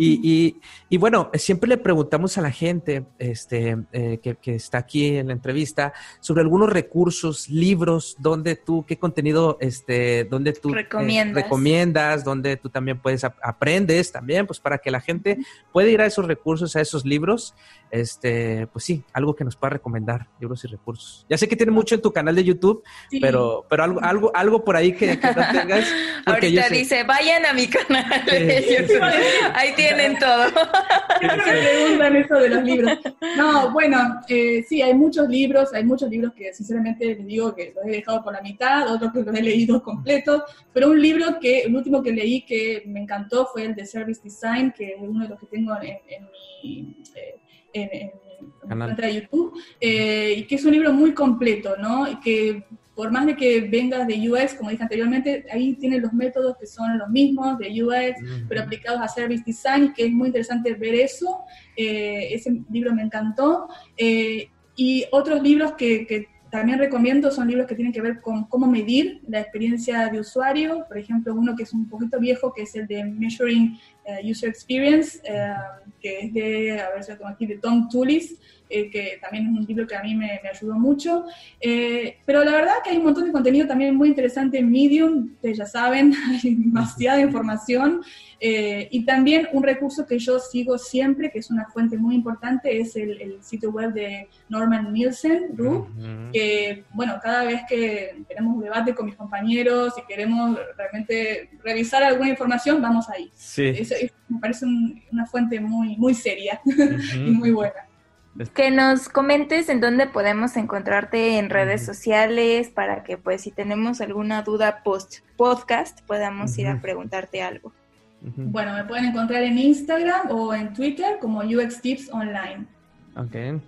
Y, y, bueno, siempre le preguntamos a la gente este, eh, que, que, está aquí en la entrevista sobre algunos recursos, libros, donde tú, qué contenido, este, donde tú eh, recomiendas, recomiendas donde tú también puedes, aprendes también, pues para que la gente pueda ir a esos recursos, a esos libros este, pues sí, algo que nos pueda recomendar, libros y recursos. Ya sé que tiene mucho en tu canal de YouTube, pero, pero algo, algo, algo por ahí que, no tengas. Ahorita dice, vayan a mi canal de YouTube. ahí tienen todo. me preguntan eso de los libros. No, bueno, eh, sí, hay muchos libros, hay muchos libros que sinceramente les digo que los he dejado por la mitad, otros que los he leído completos, pero un libro que, el último que leí que me encantó fue el de Service Design, que es uno de los que tengo en, mi... Eh, en, en, cuenta de YouTube, eh, y que es un libro muy completo, ¿no? Y que por más de que vengas de UX, como dije anteriormente, ahí tiene los métodos que son los mismos de UX, pero aplicados a Service Design, que es muy interesante ver eso. Eh, ese libro me encantó. Eh, y otros libros que, que también recomiendo son libros que tienen que ver con cómo medir la experiencia de usuario. Por ejemplo, uno que es un poquito viejo, que es el de Measuring eh, User Experience, eh, que es de, a ver si lo tengo aquí, de Tom Tullis, eh, que también es un libro que a mí me, ayudó mucho. pero la verdad que hay un montón de contenido también muy interesante en Medium, ustedes ya saben, hay demasiada información. y también un recurso que yo sigo siempre, que es una fuente muy importante, es el, sitio web de Norman Nielsen, que, bueno, cada vez que tenemos un debate con mis compañeros y queremos realmente revisar alguna información, vamos ahí. Sí me parece una fuente muy, muy seria y muy buena. Que nos comentes en dónde podemos encontrarte en redes sociales para que pues si tenemos alguna duda post podcast podamos ir a preguntarte algo. Bueno, me pueden encontrar en Instagram o en Twitter como UX Tips Online. Ok.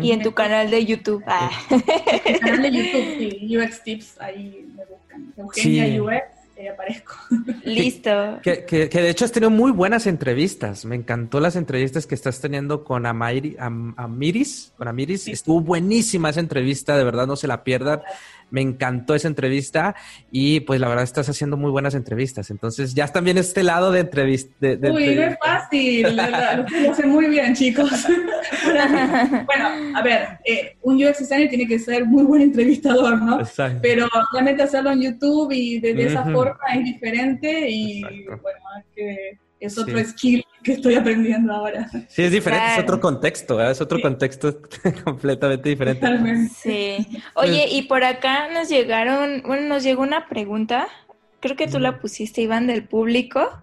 Y en tu canal de YouTube. Ah. En mi canal de YouTube, sí, UX Tips, ahí me buscan. Eugenia UX aparezco. Listo. Que, que, de hecho has tenido muy buenas entrevistas. Me encantó las entrevistas que estás teniendo con Amairi, Amiris. Con Amiris. Estuvo buenísima esa entrevista, de verdad, no se la pierdan. Me encantó esa entrevista y pues la verdad estás haciendo muy buenas entrevistas. Entonces ya están bien este lado de entrevista. Uy, no es fácil. lo hace muy bien, chicos. bueno, a ver, eh, un UX designer tiene que ser muy buen entrevistador, ¿no? Exacto. Pero realmente hacerlo en YouTube y de, esa forma es diferente y bueno, es que es otro skill que estoy aprendiendo ahora. Sí, es diferente, es otro contexto, es otro contexto completamente diferente. Sí. Oye, y por acá nos llegaron, bueno, nos llegó una pregunta, creo que tú la pusiste, Iván, del público,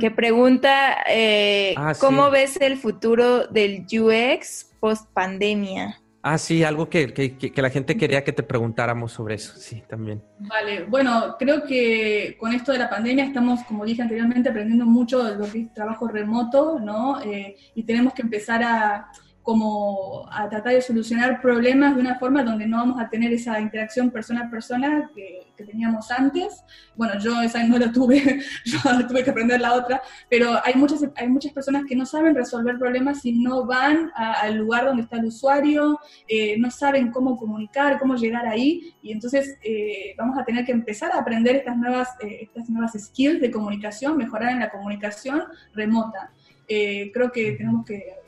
que pregunta, eh, ah, ¿cómo ves el futuro del UX post pandemia? Ah, sí, algo que, que, la gente quería que te preguntáramos sobre eso, sí, también. Vale, bueno, creo que con esto de la pandemia estamos, como dije anteriormente, aprendiendo mucho de lo que es trabajo remoto, ¿no? Eh, y tenemos que empezar a, como a tratar de solucionar problemas de una forma donde no vamos a tener esa interacción persona a persona que, teníamos antes. Bueno, yo esa no la tuve, yo tuve que aprender la otra, pero hay muchas, hay muchas personas que no saben resolver problemas si no van al lugar donde está el usuario, eh, no saben cómo comunicar, cómo llegar ahí, y entonces eh, vamos a tener que empezar a aprender estas nuevas, eh, estas nuevas skills de comunicación, mejorar en la comunicación remota. creo que tenemos que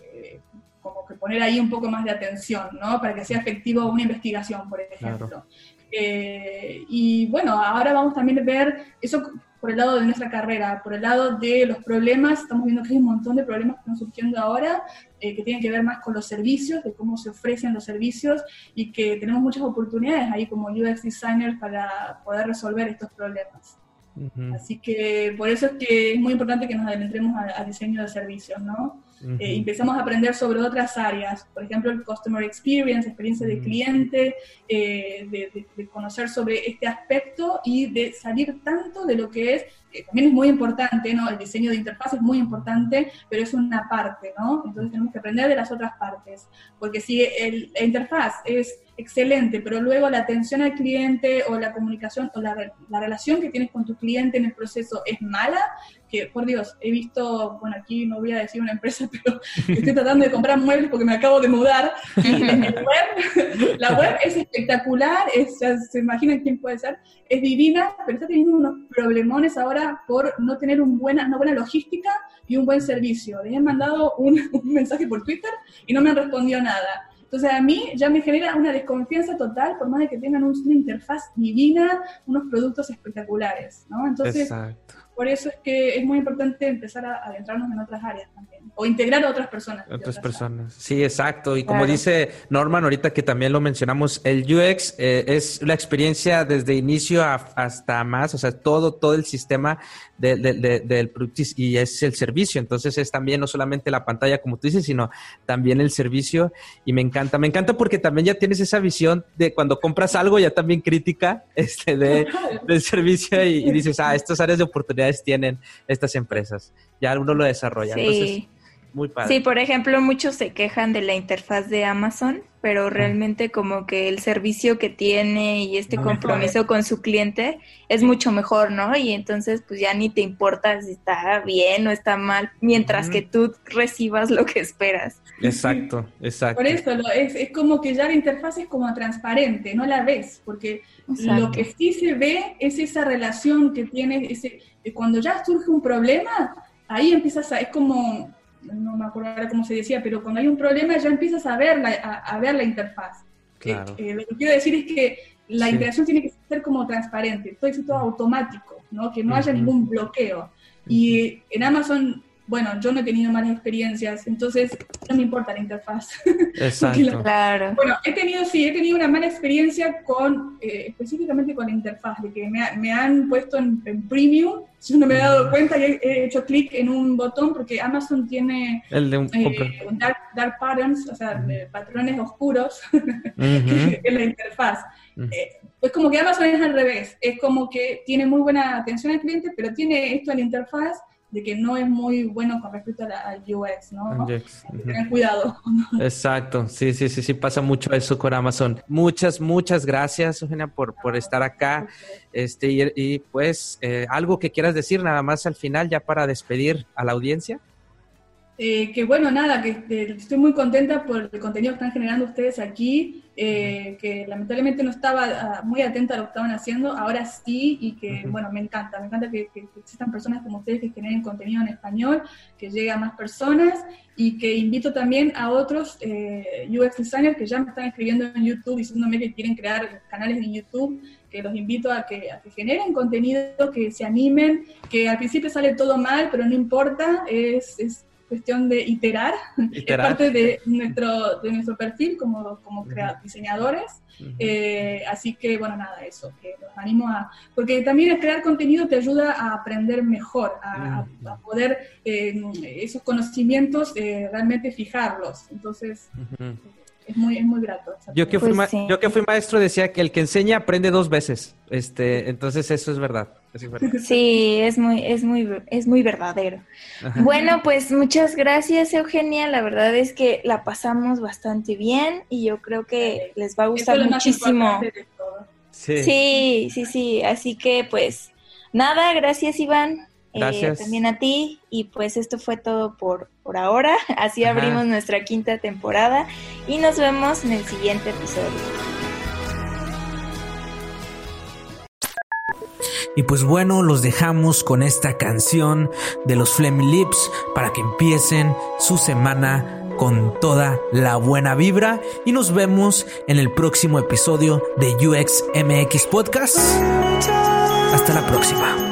como que poner ahí un poco más de atención, ¿no? Para que sea efectivo una investigación, por ejemplo. Eh, y bueno, ahora vamos también a ver eso por el lado de nuestra carrera, por el lado de los problemas, estamos viendo que hay un montón de problemas que están surgiendo ahora, eh, que tienen que ver más con los servicios, de cómo se ofrecen los servicios y que tenemos muchas oportunidades ahí como UX designers para poder resolver estos problemas. Así que por eso es que es muy importante que nos adentremos al diseño de servicios, ¿no? Eh, empezamos a aprender sobre otras áreas, por ejemplo, el Customer Experience, experiencia de cliente, eh, de, conocer sobre este aspecto y de salir tanto de lo que es, que también es muy importante, ¿no? El diseño de interfaz es muy importante, pero es una parte, ¿no? Entonces tenemos que aprender de las otras partes, porque si el, la interfaz es excelente, pero luego la atención al cliente o la comunicación o la, la relación que tienes con tu cliente en el proceso es mala, que por Dios, he visto, bueno, aquí no voy a decir una empresa, pero estoy tratando de comprar muebles porque me acabo de mudar. la web es espectacular, se imaginan quién puede ser, es divina, pero está teniendo unos problemones ahora por no tener un buena, una buena logística y un buen servicio. Les he mandado un, un mensaje por Twitter y no me han respondido nada. Entonces a mí ya me genera una desconfianza total por más de que tengan una interfaz divina, unos productos espectaculares, ¿no? Entonces, Exacto. por eso es que es muy importante empezar a adentrarnos en otras áreas también o integrar a otras personas. Otras, personas. Sí, exacto. Y como dice Norman, ahorita que también lo mencionamos, el UX eh, es la experiencia desde inicio hasta más, o sea, todo, todo el sistema del producto y es el servicio. Entonces es también no solamente la pantalla, como tú dices, sino también el servicio. Y me encanta, me encanta porque también ya tienes esa visión de cuando compras algo, ya también crítica este, de, del servicio y, dices, ah, estas áreas de oportunidades tienen estas empresas. Ya uno lo desarrolla. Entonces, Sí, por ejemplo, muchos se quejan de la interfaz de Amazon, pero realmente como que el servicio que tiene y este compromiso con su cliente es mucho mejor, ¿no? Y entonces pues ya ni te importa si está bien o está mal, mientras que tú recibas lo que esperas. Exacto, exacto. Por eso es, es como que ya la interfaz es como transparente, no la ves, porque lo que sí se ve es esa relación que tiene, ese, cuando ya surge un problema, ahí empiezas a, es como no me acuerdo ahora cómo se decía, pero cuando hay un problema ya empiezas a ver la, a, ver la interfaz. Eh, eh, lo que quiero decir es que la interacción tiene que ser como transparente, todo es todo automático, ¿no? que no haya ningún bloqueo. Y en Amazon bueno, yo no he tenido malas experiencias, entonces no me importa la interfaz. Exacto. claro. Bueno, he tenido, sí, he tenido una mala experiencia con, eh, específicamente con la interfaz, de que me, han puesto en, premium, yo no me he dado cuenta y he, hecho clic en un botón porque Amazon tiene El de un, eh, dark, patterns, o sea, patrones oscuros en la interfaz. Eh, es como que Amazon es al revés, es como que tiene muy buena atención al cliente, pero tiene esto en la interfaz de que no es muy bueno con respecto al UX, ¿no? Tener cuidado. Exacto, sí, sí, sí, sí, pasa mucho eso con Amazon. Muchas, muchas gracias, Eugenia, por, por estar acá. Este, y, pues, eh, algo que quieras decir nada más al final, ya para despedir a la audiencia. Eh, que bueno, nada, que estoy muy contenta por el contenido que están generando ustedes aquí, eh, que lamentablemente no estaba ah, muy atenta a lo que estaban haciendo, ahora sí, y que bueno, me encanta, me encanta que, existan personas como ustedes que generen contenido en español, que llegue a más personas, y que invito también a otros eh, UX designers que ya me están escribiendo en YouTube diciéndome que quieren crear canales en YouTube, que los invito a que, a que generen contenido, que se animen, que al principio sale todo mal, pero no importa, es, es cuestión de iterar, es parte de nuestro, de nuestro perfil como, como diseñadores. Eh, así que, bueno, nada, eso, que los animo a... Porque también el crear contenido te ayuda a aprender mejor, a, poder eh, esos conocimientos eh, realmente fijarlos. Entonces, es muy, es muy grato. Yo que, fui pues yo que fui maestro decía que el que enseña aprende dos veces. Este, entonces eso es verdad. Sí, es muy, es muy, es muy verdadero. Bueno, pues muchas gracias, Eugenia. La verdad es que la pasamos bastante bien y yo creo que les va a gustar muchísimo. Sí. sí, sí, sí. Así que pues nada, gracias Iván. Eh, gracias. también a ti. Y pues esto fue todo por, por ahora. Así abrimos nuestra quinta temporada y nos vemos en el siguiente episodio. Y pues bueno, los dejamos con esta canción de los Flemi Lips para que empiecen su semana con toda la buena vibra y nos vemos en el próximo episodio de UX MX Podcast. Hasta la próxima.